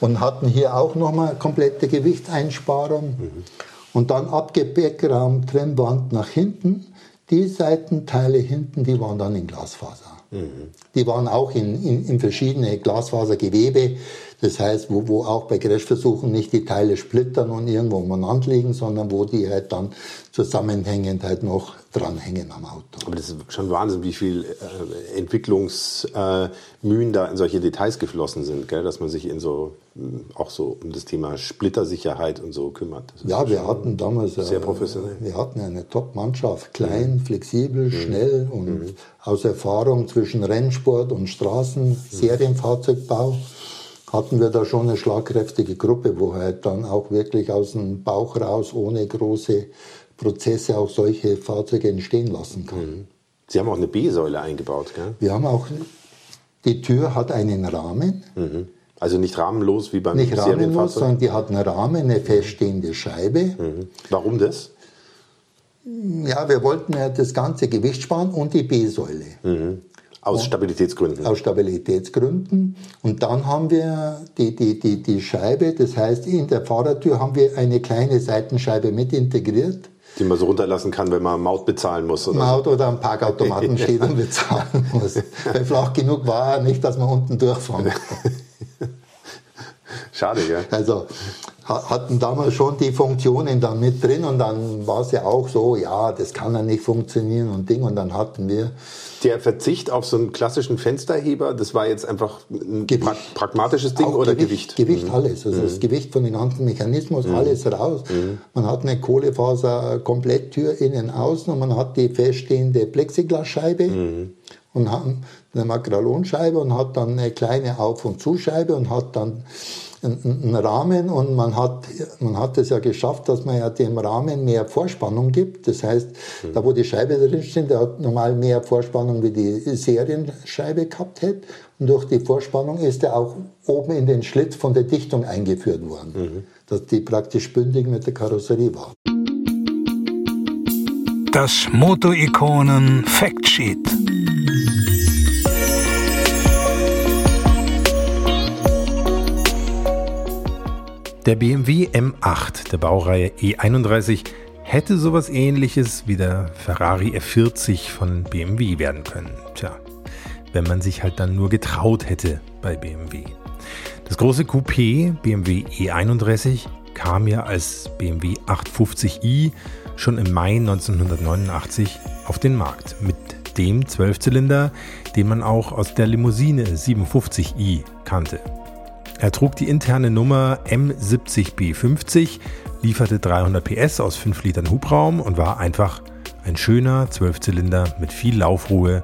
Speaker 2: und hatten hier auch nochmal komplette Gewichtseinsparung. Mhm. Und dann Abgepäckraum, Trennwand nach hinten. Die Seitenteile hinten, die waren dann in Glasfaser. Mhm. Die waren auch in, in, in verschiedene Glasfasergewebe. Das heißt, wo, wo auch bei Crashversuchen nicht die Teile splittern und irgendwo umeinander liegen, sondern wo die halt dann zusammenhängend halt noch dranhängen am Auto.
Speaker 1: Aber das ist schon Wahnsinn, wie viel äh, Entwicklungsmühen äh, da in solche Details geflossen sind, gell? dass man sich in so äh, auch so um das Thema Splittersicherheit und so kümmert.
Speaker 2: Ja, wir hatten damals
Speaker 1: sehr professionell.
Speaker 2: Wir hatten eine Top-Mannschaft, klein, mhm. flexibel, mhm. schnell und mhm. aus Erfahrung zwischen Rennsport und Straßen, mhm. Serienfahrzeugbau hatten wir da schon eine schlagkräftige Gruppe, wo halt dann auch wirklich aus dem Bauch raus ohne große Prozesse auch solche Fahrzeuge entstehen lassen kann. Mhm.
Speaker 1: Sie haben auch eine B-Säule eingebaut, gell?
Speaker 2: Wir haben auch, die Tür hat einen Rahmen.
Speaker 1: Mhm. Also nicht rahmenlos wie beim
Speaker 2: Nicht rahmenlos, sondern die hat einen Rahmen, eine feststehende Scheibe.
Speaker 1: Mhm. Warum das?
Speaker 2: Ja, wir wollten ja das ganze Gewicht sparen und die B-Säule.
Speaker 1: Mhm. Aus Stabilitätsgründen.
Speaker 2: Aus Stabilitätsgründen. Und dann haben wir die, die, die, die Scheibe, das heißt, in der Fahrertür haben wir eine kleine Seitenscheibe mit integriert.
Speaker 1: Die man so runterlassen kann, wenn man Maut bezahlen muss.
Speaker 2: Oder Maut oder am Parkautomaten *laughs* steht und bezahlen muss. Weil flach genug war er nicht, dass man unten durchfahren kann. *laughs* Schade, ja. Also hatten damals schon die Funktionen dann mit drin und dann war es ja auch so, ja, das kann ja nicht funktionieren und Ding und dann hatten wir
Speaker 1: der Verzicht auf so einen klassischen Fensterheber, das war jetzt einfach ein pra pragmatisches Ding oder
Speaker 2: Gewicht? Gewicht, Gewicht mhm. alles. Also mhm. das Gewicht von dem ganzen Mechanismus, mhm. alles raus. Mhm. Man hat eine Kohlefaser-Kompletttür innen, außen und man hat die feststehende Plexiglasscheibe mhm. und hat eine Makrolonscheibe und hat dann eine kleine Auf- und Zuscheibe und hat dann einen Rahmen und man hat, man hat es ja geschafft, dass man ja dem Rahmen mehr Vorspannung gibt. Das heißt, mhm. da wo die Scheibe drin steht, der hat normal mehr Vorspannung wie die Serienscheibe gehabt hätte. Und durch die Vorspannung ist er auch oben in den Schlitz von der Dichtung eingeführt worden, mhm. dass die praktisch bündig mit der Karosserie war.
Speaker 3: Das Moto-Ikonen Factsheet.
Speaker 1: Der BMW M8 der Baureihe E31 hätte sowas ähnliches wie der Ferrari F40 von BMW werden können. Tja, wenn man sich halt dann nur getraut hätte bei BMW. Das große Coupé BMW E31 kam ja als BMW 850i schon im Mai 1989 auf den Markt mit dem Zwölfzylinder, den man auch aus der Limousine 57i kannte. Er trug die interne Nummer M70B50, lieferte 300 PS aus 5 Litern Hubraum und war einfach ein schöner Zwölfzylinder mit viel Laufruhe,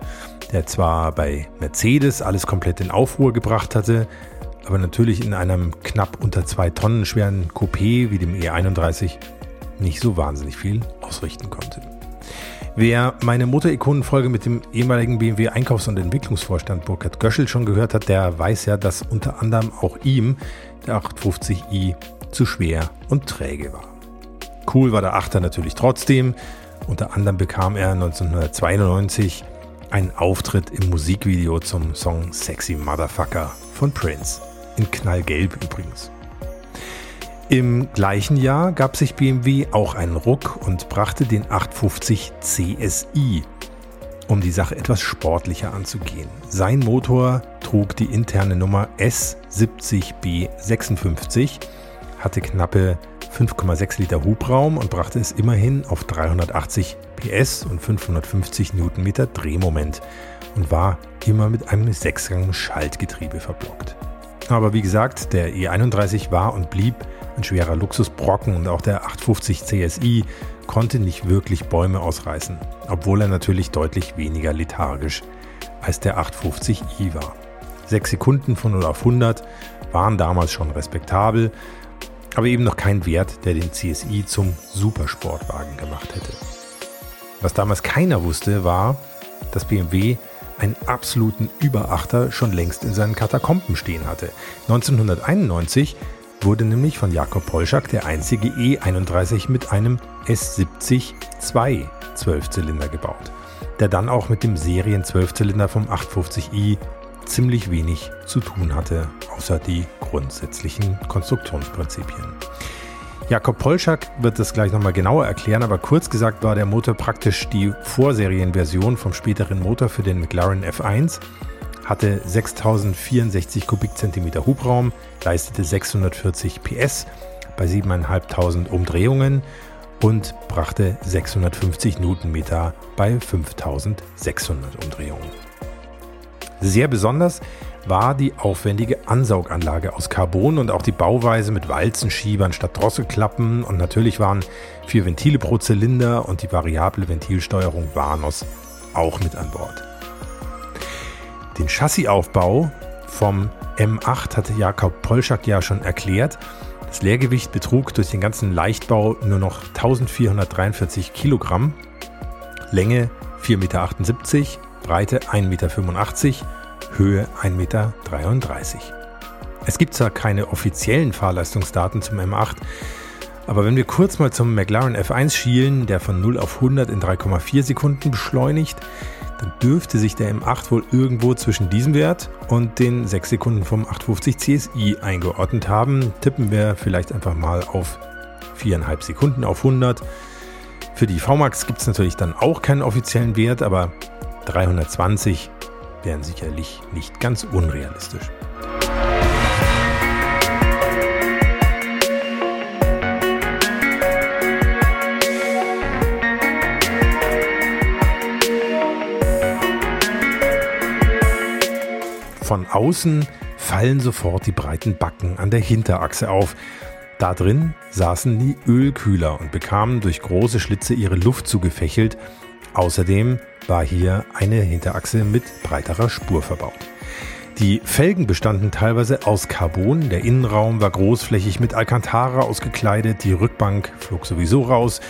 Speaker 1: der zwar bei Mercedes alles komplett in Aufruhr gebracht hatte, aber natürlich in einem knapp unter 2 Tonnen schweren Coupé wie dem E31 nicht so wahnsinnig viel ausrichten konnte. Wer meine Motorikonenfolge mit dem ehemaligen BMW Einkaufs- und Entwicklungsvorstand Burkhard Göschel schon gehört hat, der weiß ja, dass unter anderem auch ihm der 850i zu schwer und träge war. Cool war der Achter natürlich trotzdem. Unter anderem bekam er 1992 einen Auftritt im Musikvideo zum Song Sexy Motherfucker von Prince. In Knallgelb übrigens. Im gleichen Jahr gab sich BMW auch einen Ruck und brachte den 850 CSI, um die Sache etwas sportlicher anzugehen. Sein Motor trug die interne Nummer S70B56, hatte knappe 5,6 Liter Hubraum und brachte es immerhin auf 380 PS und 550 Newtonmeter Drehmoment und war immer mit einem Sechsgang-Schaltgetriebe verblockt. Aber wie gesagt, der E31 war und blieb ein schwerer Luxusbrocken und auch der 850 CSI konnte nicht wirklich Bäume ausreißen, obwohl er natürlich deutlich weniger lethargisch als der 850i war. Sechs Sekunden von 0 auf 100 waren damals schon respektabel, aber eben noch kein Wert, der den CSI zum Supersportwagen gemacht hätte. Was damals keiner wusste, war, dass BMW einen absoluten Überachter schon längst in seinen Katakomben stehen hatte. 1991 wurde nämlich von Jakob Polschak der einzige E31 mit einem S70-2 Zwölfzylinder gebaut, der dann auch mit dem Serien-Zwölfzylinder vom 850i ziemlich wenig zu tun hatte, außer die grundsätzlichen Konstruktionsprinzipien. Jakob Polschak wird das gleich nochmal genauer erklären, aber kurz gesagt war der Motor praktisch die Vorserienversion vom späteren Motor für den McLaren F1 hatte 6064 Kubikzentimeter Hubraum, leistete 640 PS bei 7.500 Umdrehungen und brachte 650 Newtonmeter bei 5600 Umdrehungen. Sehr besonders war die aufwendige Ansauganlage aus Carbon und auch die Bauweise mit Walzenschiebern statt Drosselklappen und natürlich waren vier Ventile pro Zylinder und die variable Ventilsteuerung Vanos auch mit an Bord. Den Chassisaufbau vom M8 hatte Jakob Polschak ja schon erklärt. Das Leergewicht betrug durch den ganzen Leichtbau nur noch 1443 Kilogramm, Länge 4,78 Meter, Breite 1,85 Meter, Höhe 1,33 Meter. Es gibt zwar keine offiziellen Fahrleistungsdaten zum M8, aber wenn wir kurz mal zum McLaren F1 schielen, der von 0 auf 100 in 3,4 Sekunden beschleunigt, dann dürfte sich der M8 wohl irgendwo zwischen diesem Wert und den 6 Sekunden vom 850 CSI eingeordnet haben. Tippen wir vielleicht einfach mal auf 4,5 Sekunden auf 100. Für die VMAX gibt es natürlich dann auch keinen offiziellen Wert, aber 320 wären sicherlich nicht ganz unrealistisch. Von außen fallen sofort die breiten Backen an der Hinterachse auf. Da drin saßen die Ölkühler und bekamen durch große Schlitze ihre Luft zugefächelt. Außerdem war hier eine Hinterachse mit breiterer Spur verbaut. Die Felgen bestanden teilweise aus Carbon, der Innenraum war großflächig mit Alcantara ausgekleidet, die Rückbank flog sowieso raus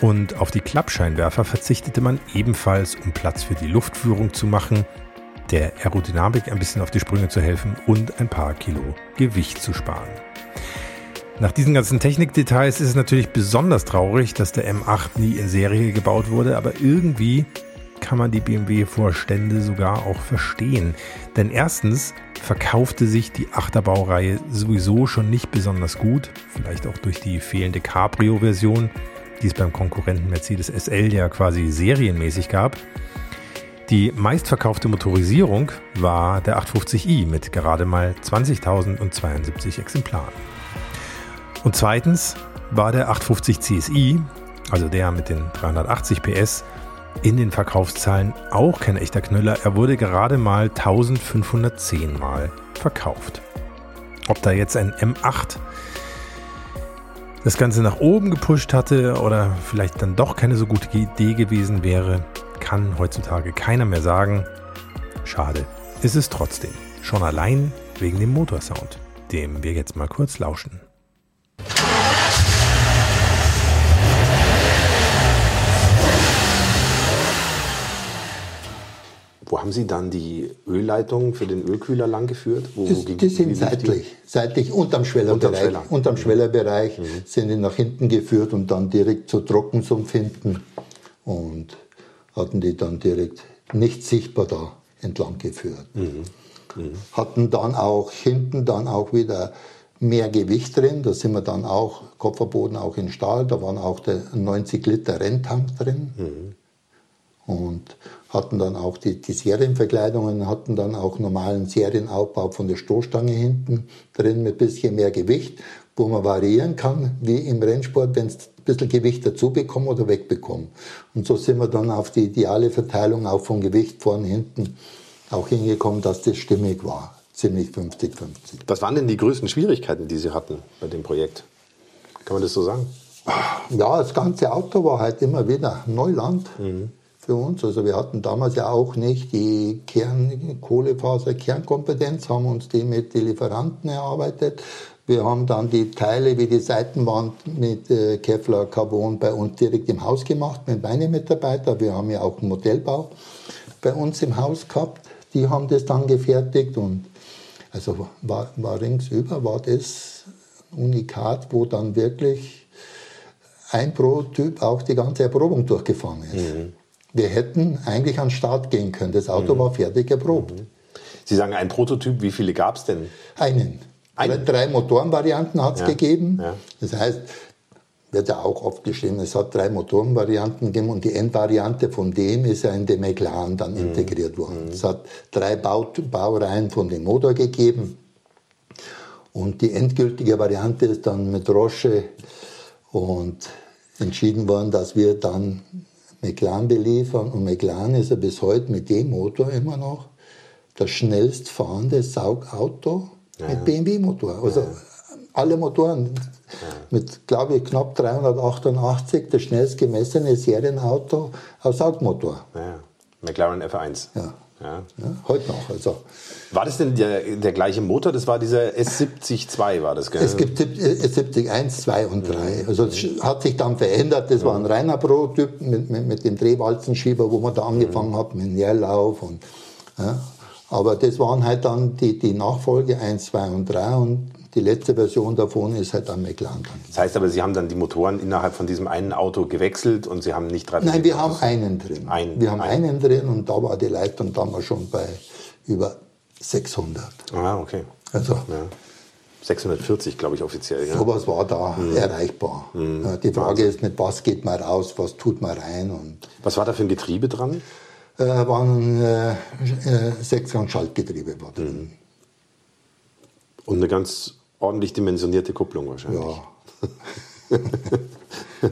Speaker 1: und auf die Klappscheinwerfer verzichtete man ebenfalls, um Platz für die Luftführung zu machen, der Aerodynamik ein bisschen auf die Sprünge zu helfen und ein paar Kilo Gewicht zu sparen. Nach diesen ganzen Technikdetails ist es natürlich besonders traurig, dass der M8 nie in Serie gebaut wurde, aber irgendwie kann man die BMW-Vorstände sogar auch verstehen. Denn erstens verkaufte sich die Achterbaureihe sowieso schon nicht besonders gut, vielleicht auch durch die fehlende Cabrio-Version, die es beim Konkurrenten Mercedes SL ja quasi serienmäßig gab. Die meistverkaufte Motorisierung war der 850i mit gerade mal 20.072 Exemplaren. Und zweitens war der 850 CSI, also der mit den 380 PS, in den Verkaufszahlen auch kein echter Knüller. Er wurde gerade mal 1510 Mal verkauft. Ob da jetzt ein M8 das Ganze nach oben gepusht hatte oder vielleicht dann doch keine so gute Idee gewesen wäre, kann heutzutage keiner mehr sagen. Schade, ist es trotzdem. Schon allein wegen dem Motorsound, dem wir jetzt mal kurz lauschen.
Speaker 4: Wo haben Sie dann die Ölleitungen für den Ölkühler langgeführt? Wo,
Speaker 2: das, die sind seitlich, die? seitlich unterm Schwellerbereich. Unterm, Schweller. unterm. Schwellerbereich mhm. sind die nach hinten geführt und dann direkt zu Trockensumpf hinten und hatten die dann direkt nicht sichtbar da entlang geführt. Mhm. Mhm. Hatten dann auch hinten dann auch wieder mehr Gewicht drin. Da sind wir dann auch Kopfverboten auch in Stahl. Da waren auch der 90 Liter Renntank drin. Mhm. Und hatten dann auch die, die Serienverkleidungen, hatten dann auch normalen Serienaufbau von der Stoßstange hinten drin mit bisschen mehr Gewicht, wo man variieren kann, wie im Rennsport, wenn es ein bisschen Gewicht dazu bekommen oder wegbekommen. Und so sind wir dann auf die ideale Verteilung auch von Gewicht vorne hinten auch hingekommen, dass das stimmig war. Ziemlich 50-50.
Speaker 4: Was waren denn die größten Schwierigkeiten, die Sie hatten bei dem Projekt? Kann man das so sagen?
Speaker 2: Ja, das ganze Auto war halt immer wieder Neuland. Mhm für uns. Also wir hatten damals ja auch nicht die Kern Kohlefaser-Kernkompetenz, haben uns die mit den Lieferanten erarbeitet. Wir haben dann die Teile wie die Seitenwand mit äh, Kevlar Carbon bei uns direkt im Haus gemacht mit meinen Mitarbeitern. Wir haben ja auch einen Modellbau bei uns im Haus gehabt. Die haben das dann gefertigt und also war, war ringsüber war das Unikat, wo dann wirklich ein Prototyp auch die ganze Erprobung durchgefahren ist. Mhm. Wir hätten eigentlich an den Start gehen können. Das Auto mhm. war fertig erprobt. Mhm.
Speaker 4: Sie sagen ein Prototyp, wie viele gab es denn?
Speaker 2: Einen. Einen. Drei Motorenvarianten hat es ja. gegeben. Ja. Das heißt, wird ja auch oft geschrieben, es hat drei Motorenvarianten gegeben und die Endvariante von dem ist ja in dem McLaren dann mhm. integriert worden. Mhm. Es hat drei Bau Baureihen von dem Motor gegeben und die endgültige Variante ist dann mit Roche und entschieden worden, dass wir dann McLaren beliefern. Und McLaren ist ja bis heute mit dem Motor immer noch das schnellst fahrende Saugauto ja. mit BMW-Motor. Also ja. alle Motoren ja. mit, glaube ich, knapp 388 das schnellst gemessene Serienauto auf Saugmotor.
Speaker 4: McLaren F1.
Speaker 2: Ja. Ja. ja. heute noch. Also.
Speaker 4: War das denn der, der gleiche Motor? Das war dieser S70-2, war das, gell?
Speaker 2: Es gibt S70 1, 2 und 3. Also es hat sich dann verändert. Das war ein reiner Prototyp mit, mit, mit dem Drehwalzenschieber, wo man da angefangen hat, mit dem Leerlauf. Und, ja. Aber das waren halt dann die, die Nachfolge 1, 2 und 3 und die letzte Version davon ist halt am McLaren.
Speaker 4: Das heißt aber, Sie haben dann die Motoren innerhalb von diesem einen Auto gewechselt und Sie haben nicht drei
Speaker 2: Nein, wir haben einen drin. Ein, wir haben einen. einen drin und da war die Leistung damals schon bei über 600.
Speaker 4: Ah, okay. Also. Ja. 640, glaube ich, offiziell. Ja.
Speaker 2: Sowas war da mhm. erreichbar. Mhm. Die Frage ist, mit was geht man raus, was tut man rein. Und
Speaker 4: was war da für ein Getriebe dran?
Speaker 2: Äh, waren äh, äh, Sechsgang-Schaltgetriebe war drin. Mhm.
Speaker 4: Und eine ganz ordentlich dimensionierte Kupplung wahrscheinlich.
Speaker 2: Ja. *laughs*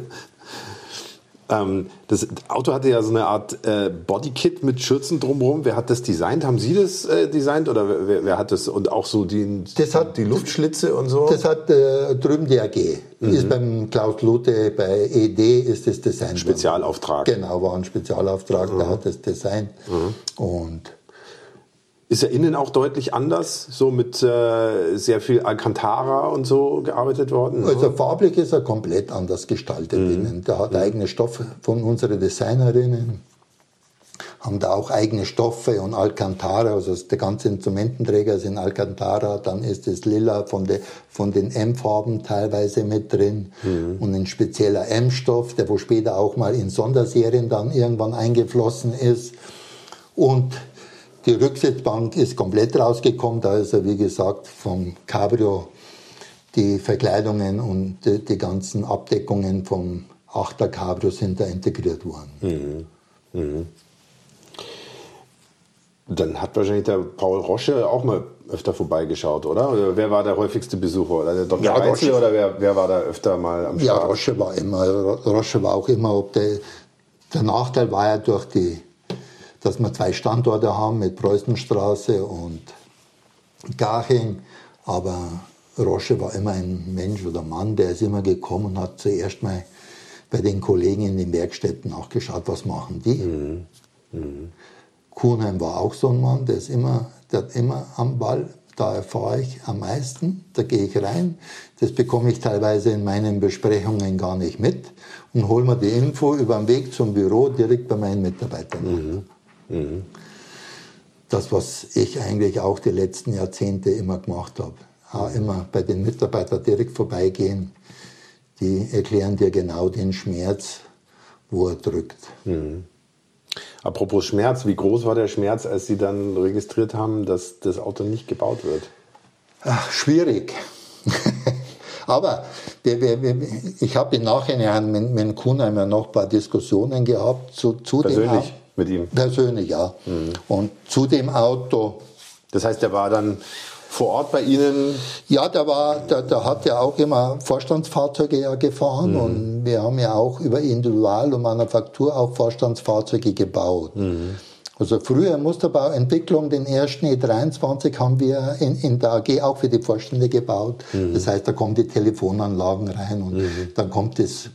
Speaker 1: Ähm, das Auto hatte ja so eine Art äh, Bodykit mit Schürzen drumherum. Wer hat das designt? Haben Sie das äh, designt oder wer, wer, hat das? Und auch so die,
Speaker 2: das hat,
Speaker 1: die Luftschlitze und so?
Speaker 2: Das hat äh, drüben die AG. Mhm. Ist beim Klaus Lute, bei ED ist das Design.
Speaker 1: Spezialauftrag.
Speaker 2: Genau, war ein Spezialauftrag, mhm. der hat das Design. Mhm. Und
Speaker 1: ist ja innen auch deutlich anders, so mit äh, sehr viel Alcantara und so gearbeitet worden?
Speaker 2: Also farblich ist er komplett anders gestaltet mhm. innen. Der hat mhm. eigene Stoffe von unseren Designerinnen, haben da auch eigene Stoffe und Alcantara, also der ganze Instrumententräger ist in Alcantara, dann ist das Lila von, de, von den M-Farben teilweise mit drin mhm. und ein spezieller M-Stoff, der wo später auch mal in Sonderserien dann irgendwann eingeflossen ist. Und die Rücksitzbank ist komplett rausgekommen, da ist er, wie gesagt, vom Cabrio die Verkleidungen und die, ganzen Abdeckungen vom Achter Cabrio sind da integriert worden. Mhm. Mhm.
Speaker 1: Dann hat wahrscheinlich der Paul Rosche auch mal öfter vorbeigeschaut, oder? oder wer war der häufigste Besucher? Oder der Dr. Ja, Reitzel, oder wer, wer war da öfter mal am
Speaker 2: Start? Ja, Rosche war immer, Rosche war auch immer, ob der, der Nachteil war ja durch die dass wir zwei Standorte haben mit Preußenstraße und Garching. Aber Rosche war immer ein Mensch oder Mann, der ist immer gekommen und hat zuerst mal bei den Kollegen in den Werkstätten nachgeschaut, was machen die. Mhm. Mhm. Kuhnheim war auch so ein Mann, der ist immer, der hat immer am Ball. Da erfahre ich am meisten, da gehe ich rein. Das bekomme ich teilweise in meinen Besprechungen gar nicht mit und hole mir die Info über den Weg zum Büro direkt bei meinen Mitarbeitern. Mhm. Mhm. Das, was ich eigentlich auch die letzten Jahrzehnte immer gemacht habe. Auch immer bei den Mitarbeitern direkt vorbeigehen. Die erklären dir genau den Schmerz, wo er drückt. Mhm.
Speaker 1: Apropos Schmerz, wie groß war der Schmerz, als Sie dann registriert haben, dass das Auto nicht gebaut wird?
Speaker 2: Ach, schwierig. *laughs* Aber wir, wir, wir, ich habe im Nachhinein mit, mit Kuhnheimer noch ein paar Diskussionen gehabt zu, zu
Speaker 1: Persönlich? dem mit ihm?
Speaker 2: Persönlich, ja. Mhm. Und zu dem Auto.
Speaker 1: Das heißt, der war dann vor Ort bei Ihnen?
Speaker 2: Ja, der war, der, der hat ja auch immer Vorstandsfahrzeuge ja gefahren mhm. und wir haben ja auch über Individual- und Manufaktur auch Vorstandsfahrzeuge gebaut. Mhm. Also früher Musterbauentwicklung, den ersten E23 haben wir in, in der AG auch für die Vorstände gebaut. Mhm. Das heißt, da kommen die Telefonanlagen rein und mhm. dann kommt das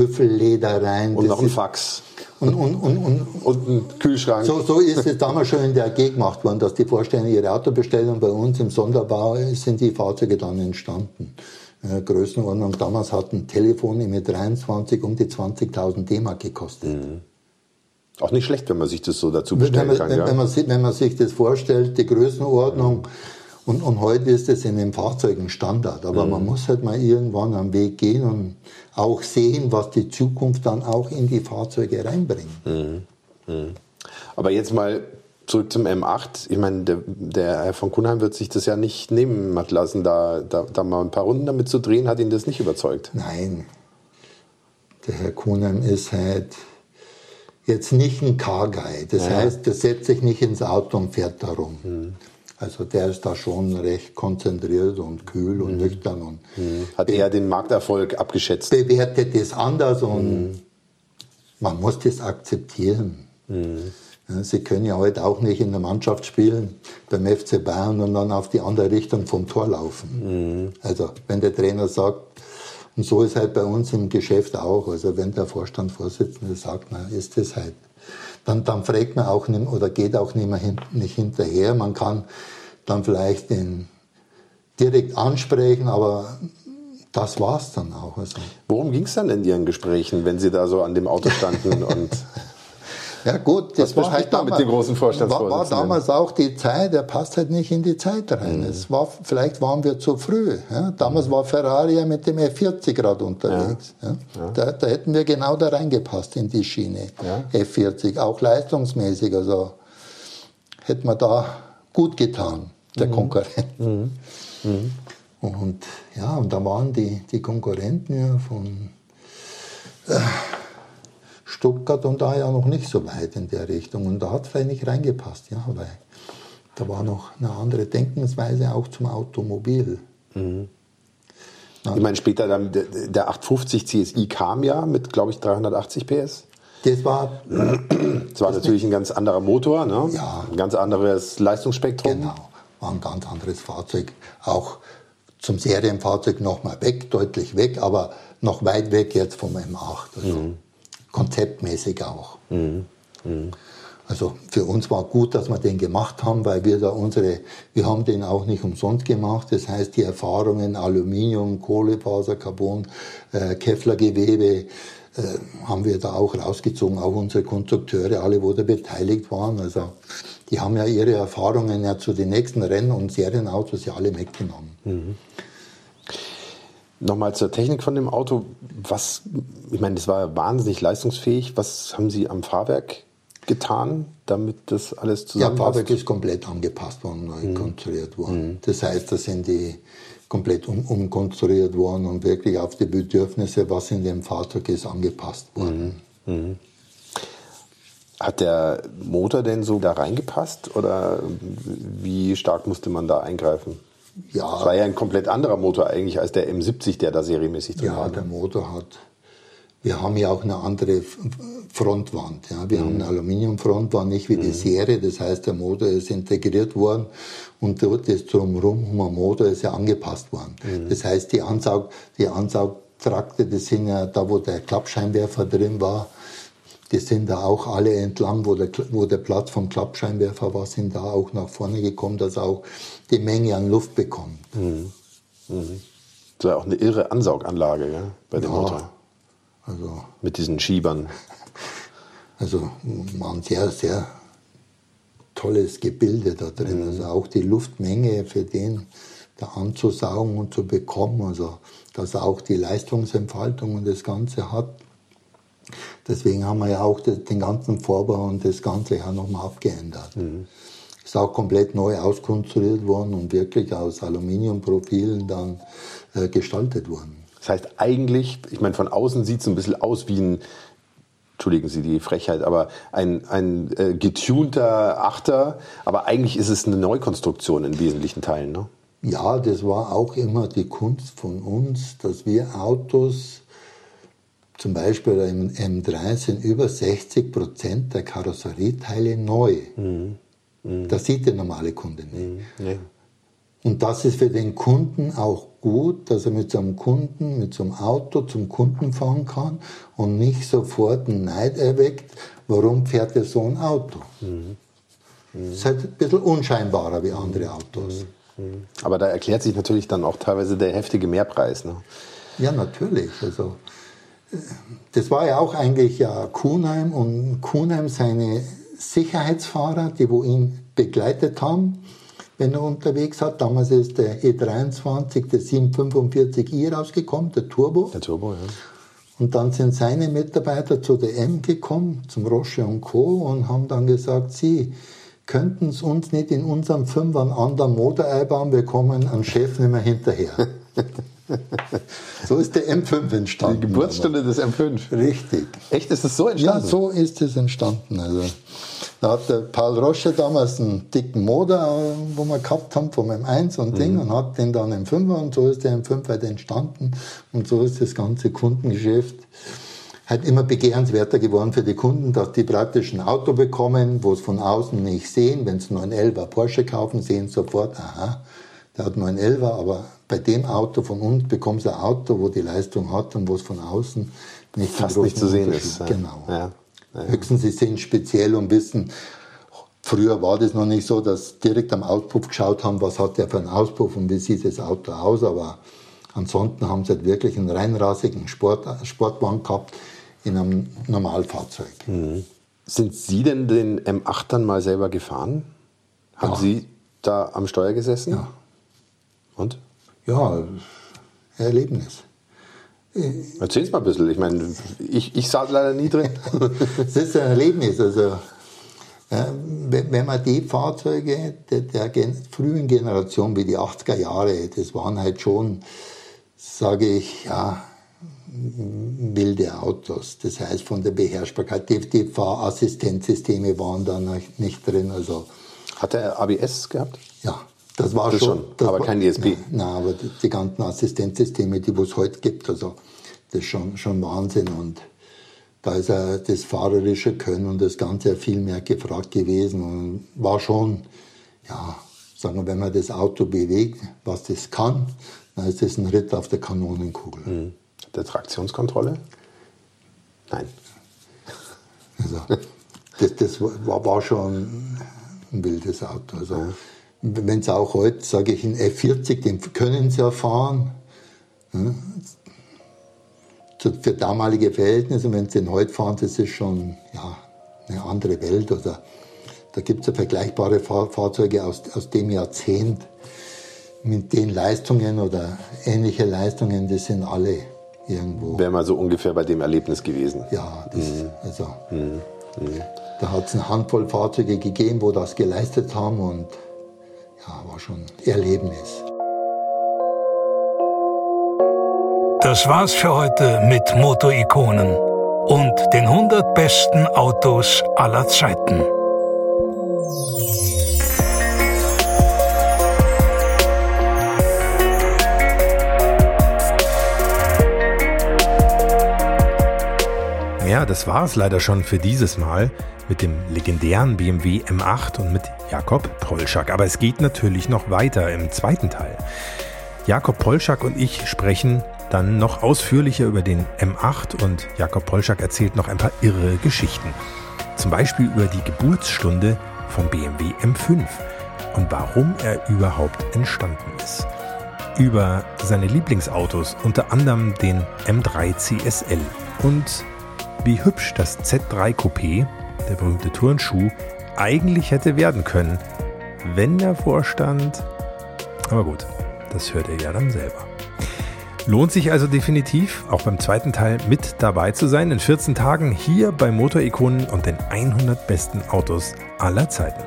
Speaker 2: Büffelleder rein.
Speaker 1: Und noch ein Fax.
Speaker 2: Und, und, und, und,
Speaker 1: und ein Kühlschrank.
Speaker 2: So, so ist es damals schon in der AG gemacht worden, dass die Vorstände ihre Auto bestellen und bei uns im Sonderbau sind die Fahrzeuge dann entstanden. Äh, Größenordnung. Damals hat ein Telefon mit 23 um die 20.000 D-Mark gekostet. Mhm.
Speaker 1: Auch nicht schlecht, wenn man sich das so dazu bestellen
Speaker 2: wenn man,
Speaker 1: kann.
Speaker 2: Wenn,
Speaker 1: ja.
Speaker 2: wenn, man, wenn man sich das vorstellt, die Größenordnung. Mhm und, und heute ist es in den Fahrzeugen Standard. Aber mhm. man muss halt mal irgendwann am Weg gehen und auch sehen, was die Zukunft dann auch in die Fahrzeuge reinbringt. Mhm.
Speaker 1: Mhm. Aber jetzt mal zurück zum M8. Ich meine, der, der, Herr von Kuhnheim wird sich das ja nicht nehmen lassen, da, da, da, mal ein paar Runden damit zu drehen. Hat ihn das nicht überzeugt?
Speaker 2: Nein. Der Herr Kuhnheim ist halt jetzt nicht ein Car-Guy. Das ja. heißt, der setzt sich nicht ins Auto und fährt darum. Mhm. Also der ist da schon recht konzentriert und kühl und mhm. nüchtern. Und
Speaker 1: mhm. Hat er den Markterfolg abgeschätzt?
Speaker 2: Bewertet das anders und mhm. man muss das akzeptieren. Mhm. Sie können ja heute auch nicht in der Mannschaft spielen beim FC Bayern und dann auf die andere Richtung vom Tor laufen. Mhm. Also wenn der Trainer sagt, und so ist halt bei uns im Geschäft auch, also wenn der Vorstandsvorsitzende sagt, na, ist das halt dann, dann fragt man auch nicht, oder geht auch nicht mehr hin, nicht hinterher. Man kann dann vielleicht den direkt ansprechen, aber das war es dann auch. Also.
Speaker 1: Worum ging es dann in Ihren Gesprächen, wenn Sie da so an dem Auto standen und *laughs*
Speaker 2: ja gut, das
Speaker 1: Was war halt damals, mit den großen
Speaker 2: Vorstandsvorsitzenden? War, war damals auch die Zeit, der passt halt nicht in die Zeit rein. Mhm. Es war, vielleicht waren wir zu früh. Ja? Damals mhm. war Ferrari ja mit dem F40 gerade unterwegs. Ja. ja. Da, da, hätten wir genau da reingepasst in die Schiene. F40, auch leistungsmäßig. Also hätten wir da gut getan, der mhm. Konkurrent. Mhm. Mhm. Und ja, und da waren die, die Konkurrenten ja von... Äh, Stuttgart und da ja noch nicht so weit in der Richtung. Und da hat es vielleicht nicht reingepasst, ja, weil da war noch eine andere Denkensweise auch zum Automobil. Mhm.
Speaker 1: Ich meine, später dann der, der 850 CSI kam ja mit, glaube ich, 380 PS.
Speaker 2: Das war,
Speaker 1: Das war natürlich ein ganz anderer Motor, ne?
Speaker 2: Ja.
Speaker 1: ein ganz anderes Leistungsspektrum.
Speaker 2: genau, war ein ganz anderes Fahrzeug. Auch zum Serienfahrzeug noch mal weg, deutlich weg, aber noch weit weg jetzt vom M8. Also konzeptmäßig auch. Also für uns war gut, dass wir den gemacht haben, weil wir da unsere, wir haben den auch nicht umsonst gemacht. Das heißt, die Erfahrungen Aluminium, Kohlefaser, Carbon, äh, Kevlargewebe, äh, haben wir da auch rausgezogen, auch unsere Konstrukteure, alle, wo da beteiligt waren. Also die haben ja ihre Erfahrungen ja zu den nächsten Rennen- und Serienautos ja alle mitgenommen.
Speaker 1: Nochmal zur Technik von dem Auto. Was, ich meine, das war ja wahnsinnig leistungsfähig. Was haben Sie am Fahrwerk getan, damit das alles
Speaker 2: Ja,
Speaker 1: zusammenpasst?
Speaker 2: Fahrwerk ist komplett angepasst worden, neu konstruiert worden. Das heißt, da sind die komplett um, umkonstruiert worden und wirklich auf die Bedürfnisse, was in dem Fahrzeug ist, angepasst worden.
Speaker 1: Hat der Motor denn so da reingepasst oder wie stark musste man da eingreifen?
Speaker 2: Ja,
Speaker 1: Das war ja ein komplett anderer Motor eigentlich als der M70, der da serienmäßig drin
Speaker 2: Ja,
Speaker 1: war.
Speaker 2: der Motor hat. Wir haben ja auch eine andere Frontwand. Ja. Wir haben eine Aluminiumfrontwand, nicht wie die Serie. Das heißt, der Motor ist integriert worden und dort das drumherum um den Motor ist ja angepasst worden. Das heißt, die, Ansaug, die Ansaugtrakte, das sind ja da, wo der Klappscheinwerfer drin war, die sind da auch alle entlang, wo der, wo der Platz vom Klappscheinwerfer war, sind da auch nach vorne gekommen, dass auch die Menge an Luft bekommt.
Speaker 1: Das war auch eine irre Ansauganlage ja, bei dem
Speaker 2: Ja.
Speaker 1: Motor.
Speaker 2: Also
Speaker 1: Mit diesen Schiebern. *laughs*
Speaker 2: Also war ein sehr, sehr tolles Gebilde da drin. Also auch die Luftmenge für den da anzusaugen und zu bekommen. Also dass er auch die Leistungsentfaltung und das Ganze hat. Deswegen haben wir ja auch den ganzen Vorbau und das Ganze ja nochmal abgeändert. Ist auch komplett neu auskonstruiert worden und wirklich aus Aluminiumprofilen dann äh, gestaltet worden.
Speaker 1: Das heißt eigentlich, ich meine, von außen sieht es ein bisschen aus wie ein, entschuldigen Sie die Frechheit, aber ein, ein äh, getunter Achter, aber eigentlich ist es eine Neukonstruktion in wesentlichen Teilen. Ne?
Speaker 2: Ja, das war auch immer die Kunst von uns, dass wir Autos, zum Beispiel im M3 sind über 60 Prozent der Karosserieteile neu. Das sieht der normale Kunde nicht.
Speaker 1: Ja.
Speaker 2: Und das ist für den Kunden auch gut, dass er mit so einem Kunden, mit so einem Auto zum Kunden fahren kann und nicht sofort einen Neid erweckt, warum fährt er so ein Auto. Das ist halt ein bisschen unscheinbarer wie andere Autos.
Speaker 1: Aber da erklärt sich natürlich dann auch teilweise der heftige Mehrpreis. Ne?
Speaker 2: Ja, natürlich. Also, das war ja auch eigentlich ja Kuhnheim und Kuhnheim seine Sicherheitsfahrer, die wo ihn begleitet haben, wenn er unterwegs hat. Damals ist der E23, der 745i rausgekommen, der Turbo.
Speaker 1: Der Turbo, ja.
Speaker 2: Und dann sind seine Mitarbeiter zu der M gekommen, zum Roche und Co. und haben dann gesagt, sie könnten es uns nicht in unserem Fünfer einen anderen Motor einbauen, wir kommen am Chef nicht mehr hinterher. *laughs* so ist der M5 entstanden.
Speaker 1: Die Geburtsstunde des M5.
Speaker 2: Richtig.
Speaker 1: Echt, ist das so
Speaker 2: Ja,
Speaker 1: entstanden?
Speaker 2: so ist es entstanden. Also, da hat der Paul Roche damals einen dicken Motor, äh, wo wir gehabt haben, vom M1 und Ding, und hat den dann im 5er und so ist der M5 halt entstanden. Und so ist das ganze Kundengeschäft halt immer begehrenswerter geworden für die Kunden, dass die praktisch ein Auto bekommen, wo es von außen nicht sehen. Wenn sie 911er Porsche kaufen, sehen sie sofort, aha, der hat 911er, aber bei dem Auto von uns bekommst du ein Auto, wo die Leistung hat und wo es von außen nicht
Speaker 1: Fast nicht zu sehen ist. Ja.
Speaker 2: Genau.
Speaker 1: Ja. Ja.
Speaker 2: Höchstens, sie sind speziell und wissen, früher war das noch nicht so, dass direkt am Auspuff geschaut haben, was hat der für einen Auspuff und wie sieht das Auto aus, aber ansonsten haben sie halt wirklich einen reinrassigen Sport, Sportwagen gehabt in einem Normalfahrzeug.
Speaker 1: Sind Sie denn den M8 dann mal selber gefahren? Haben
Speaker 2: Ja.
Speaker 1: Sie da am Steuer gesessen?
Speaker 2: Ja.
Speaker 1: Und?
Speaker 2: Ja, Erlebnis.
Speaker 1: Erzähl es mal ein bisschen. Ich meine, ich, ich saß leider nie drin. *laughs*
Speaker 2: Es ist ein Erlebnis. Also, wenn man die Fahrzeuge der, der frühen Generation wie die 80er Jahre, das waren halt schon, sage ich, ja, wilde Autos. Das heißt, von der Beherrschbarkeit, die, Fahrassistenzsysteme waren da noch nicht drin. Also,
Speaker 1: Hat er ABS gehabt?
Speaker 2: ja, das war
Speaker 4: Das
Speaker 2: schon. das
Speaker 4: aber
Speaker 2: war,
Speaker 4: kein ESP.
Speaker 2: Nein, aber die, ganzen Assistenzsysteme, die es heute gibt, also das ist schon, schon Wahnsinn. Und da ist ja das fahrerische Können und das Ganze viel mehr gefragt gewesen und war schon, ja, sagen wir, wenn man das Auto bewegt, was das kann, dann ist das ein Ritt auf der Kanonenkugel.
Speaker 4: Mhm. Der Traktionskontrolle? Nein.
Speaker 2: Also, das, das war, war schon ein wildes Auto. Also, Wenn es auch heute, sage ich, in F40, den können sie ja fahren. ne? Zu- Für damalige Verhältnisse, wenn sie den heute fahren, das ist schon ja, eine andere Welt. Oder da gibt es ja vergleichbare Fahr Fahrzeuge aus, aus dem Jahrzehnt mit den Leistungen oder ähnliche Leistungen, die sind alle irgendwo.
Speaker 4: Wäre mal so ungefähr bei dem Erlebnis gewesen.
Speaker 2: Ja, das, also, da hat es eine Handvoll Fahrzeuge gegeben, wo das geleistet haben und ja, war schon ein Erlebnis.
Speaker 3: Das war's für heute mit Motorikonen und den 100 besten Autos aller Zeiten.
Speaker 1: Ja, das war es leider schon für dieses Mal mit dem legendären BMW M8 und mit Jakob Polschak. Aber es geht natürlich noch weiter im zweiten Teil. Jakob Polschak und ich sprechen dann noch ausführlicher über den M8 und Jakob Polschak erzählt noch ein paar irre Geschichten. Zum Beispiel über die Geburtsstunde vom BMW M5 und warum er überhaupt entstanden ist. Über seine Lieblingsautos, unter anderem den M3 CSL und wie hübsch das Z3 Coupé, der berühmte Turnschuh, eigentlich hätte werden können, wenn der Vorstand. Aber gut, das hört ihr ja dann selber. Lohnt sich also definitiv, auch beim zweiten Teil mit dabei zu sein, in 14 Tagen hier bei Motorikonen und den 100 besten Autos aller Zeiten.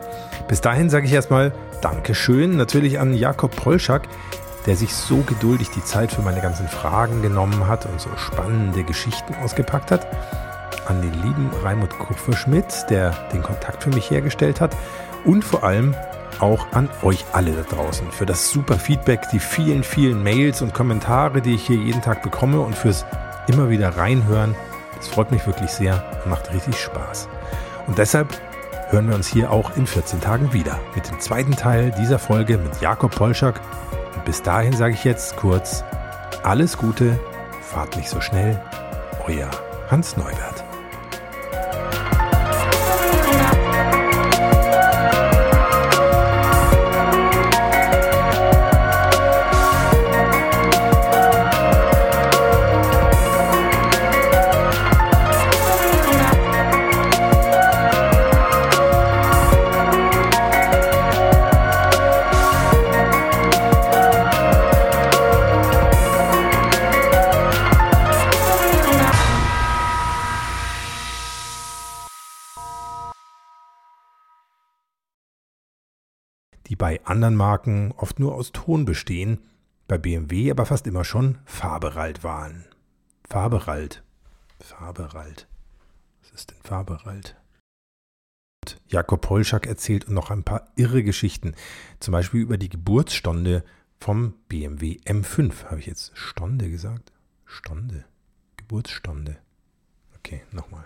Speaker 1: Bis dahin sage ich erstmal Dankeschön natürlich an Jakob Polschak, der sich so geduldig die Zeit für meine ganzen Fragen genommen hat und so spannende Geschichten ausgepackt hat. An den lieben Raimund Kupferschmidt, der den Kontakt für mich hergestellt hat. Und vor allem auch an euch alle da draußen für das super Feedback, die vielen, vielen Mails und Kommentare, die ich hier jeden Tag bekomme und fürs immer wieder reinhören. Das freut mich wirklich sehr und macht richtig Spaß. Und deshalb hören wir uns hier auch in 14 Tagen wieder mit dem zweiten Teil dieser Folge mit Jakob Polschak. Und bis dahin sage ich jetzt kurz alles Gute, fahrt nicht so schnell, euer Hans Neubert. Anderen Marken oft nur aus Ton bestehen, bei BMW aber fast immer schon Faberalt waren. Faberalt. Faberalt. Was ist denn Faberalt? Jakob Polschak erzählt noch ein paar irre Geschichten, zum Beispiel über die Geburtsstunde vom BMW M5. Habe ich jetzt Stunde gesagt? Stunde. Geburtsstunde. Okay, nochmal.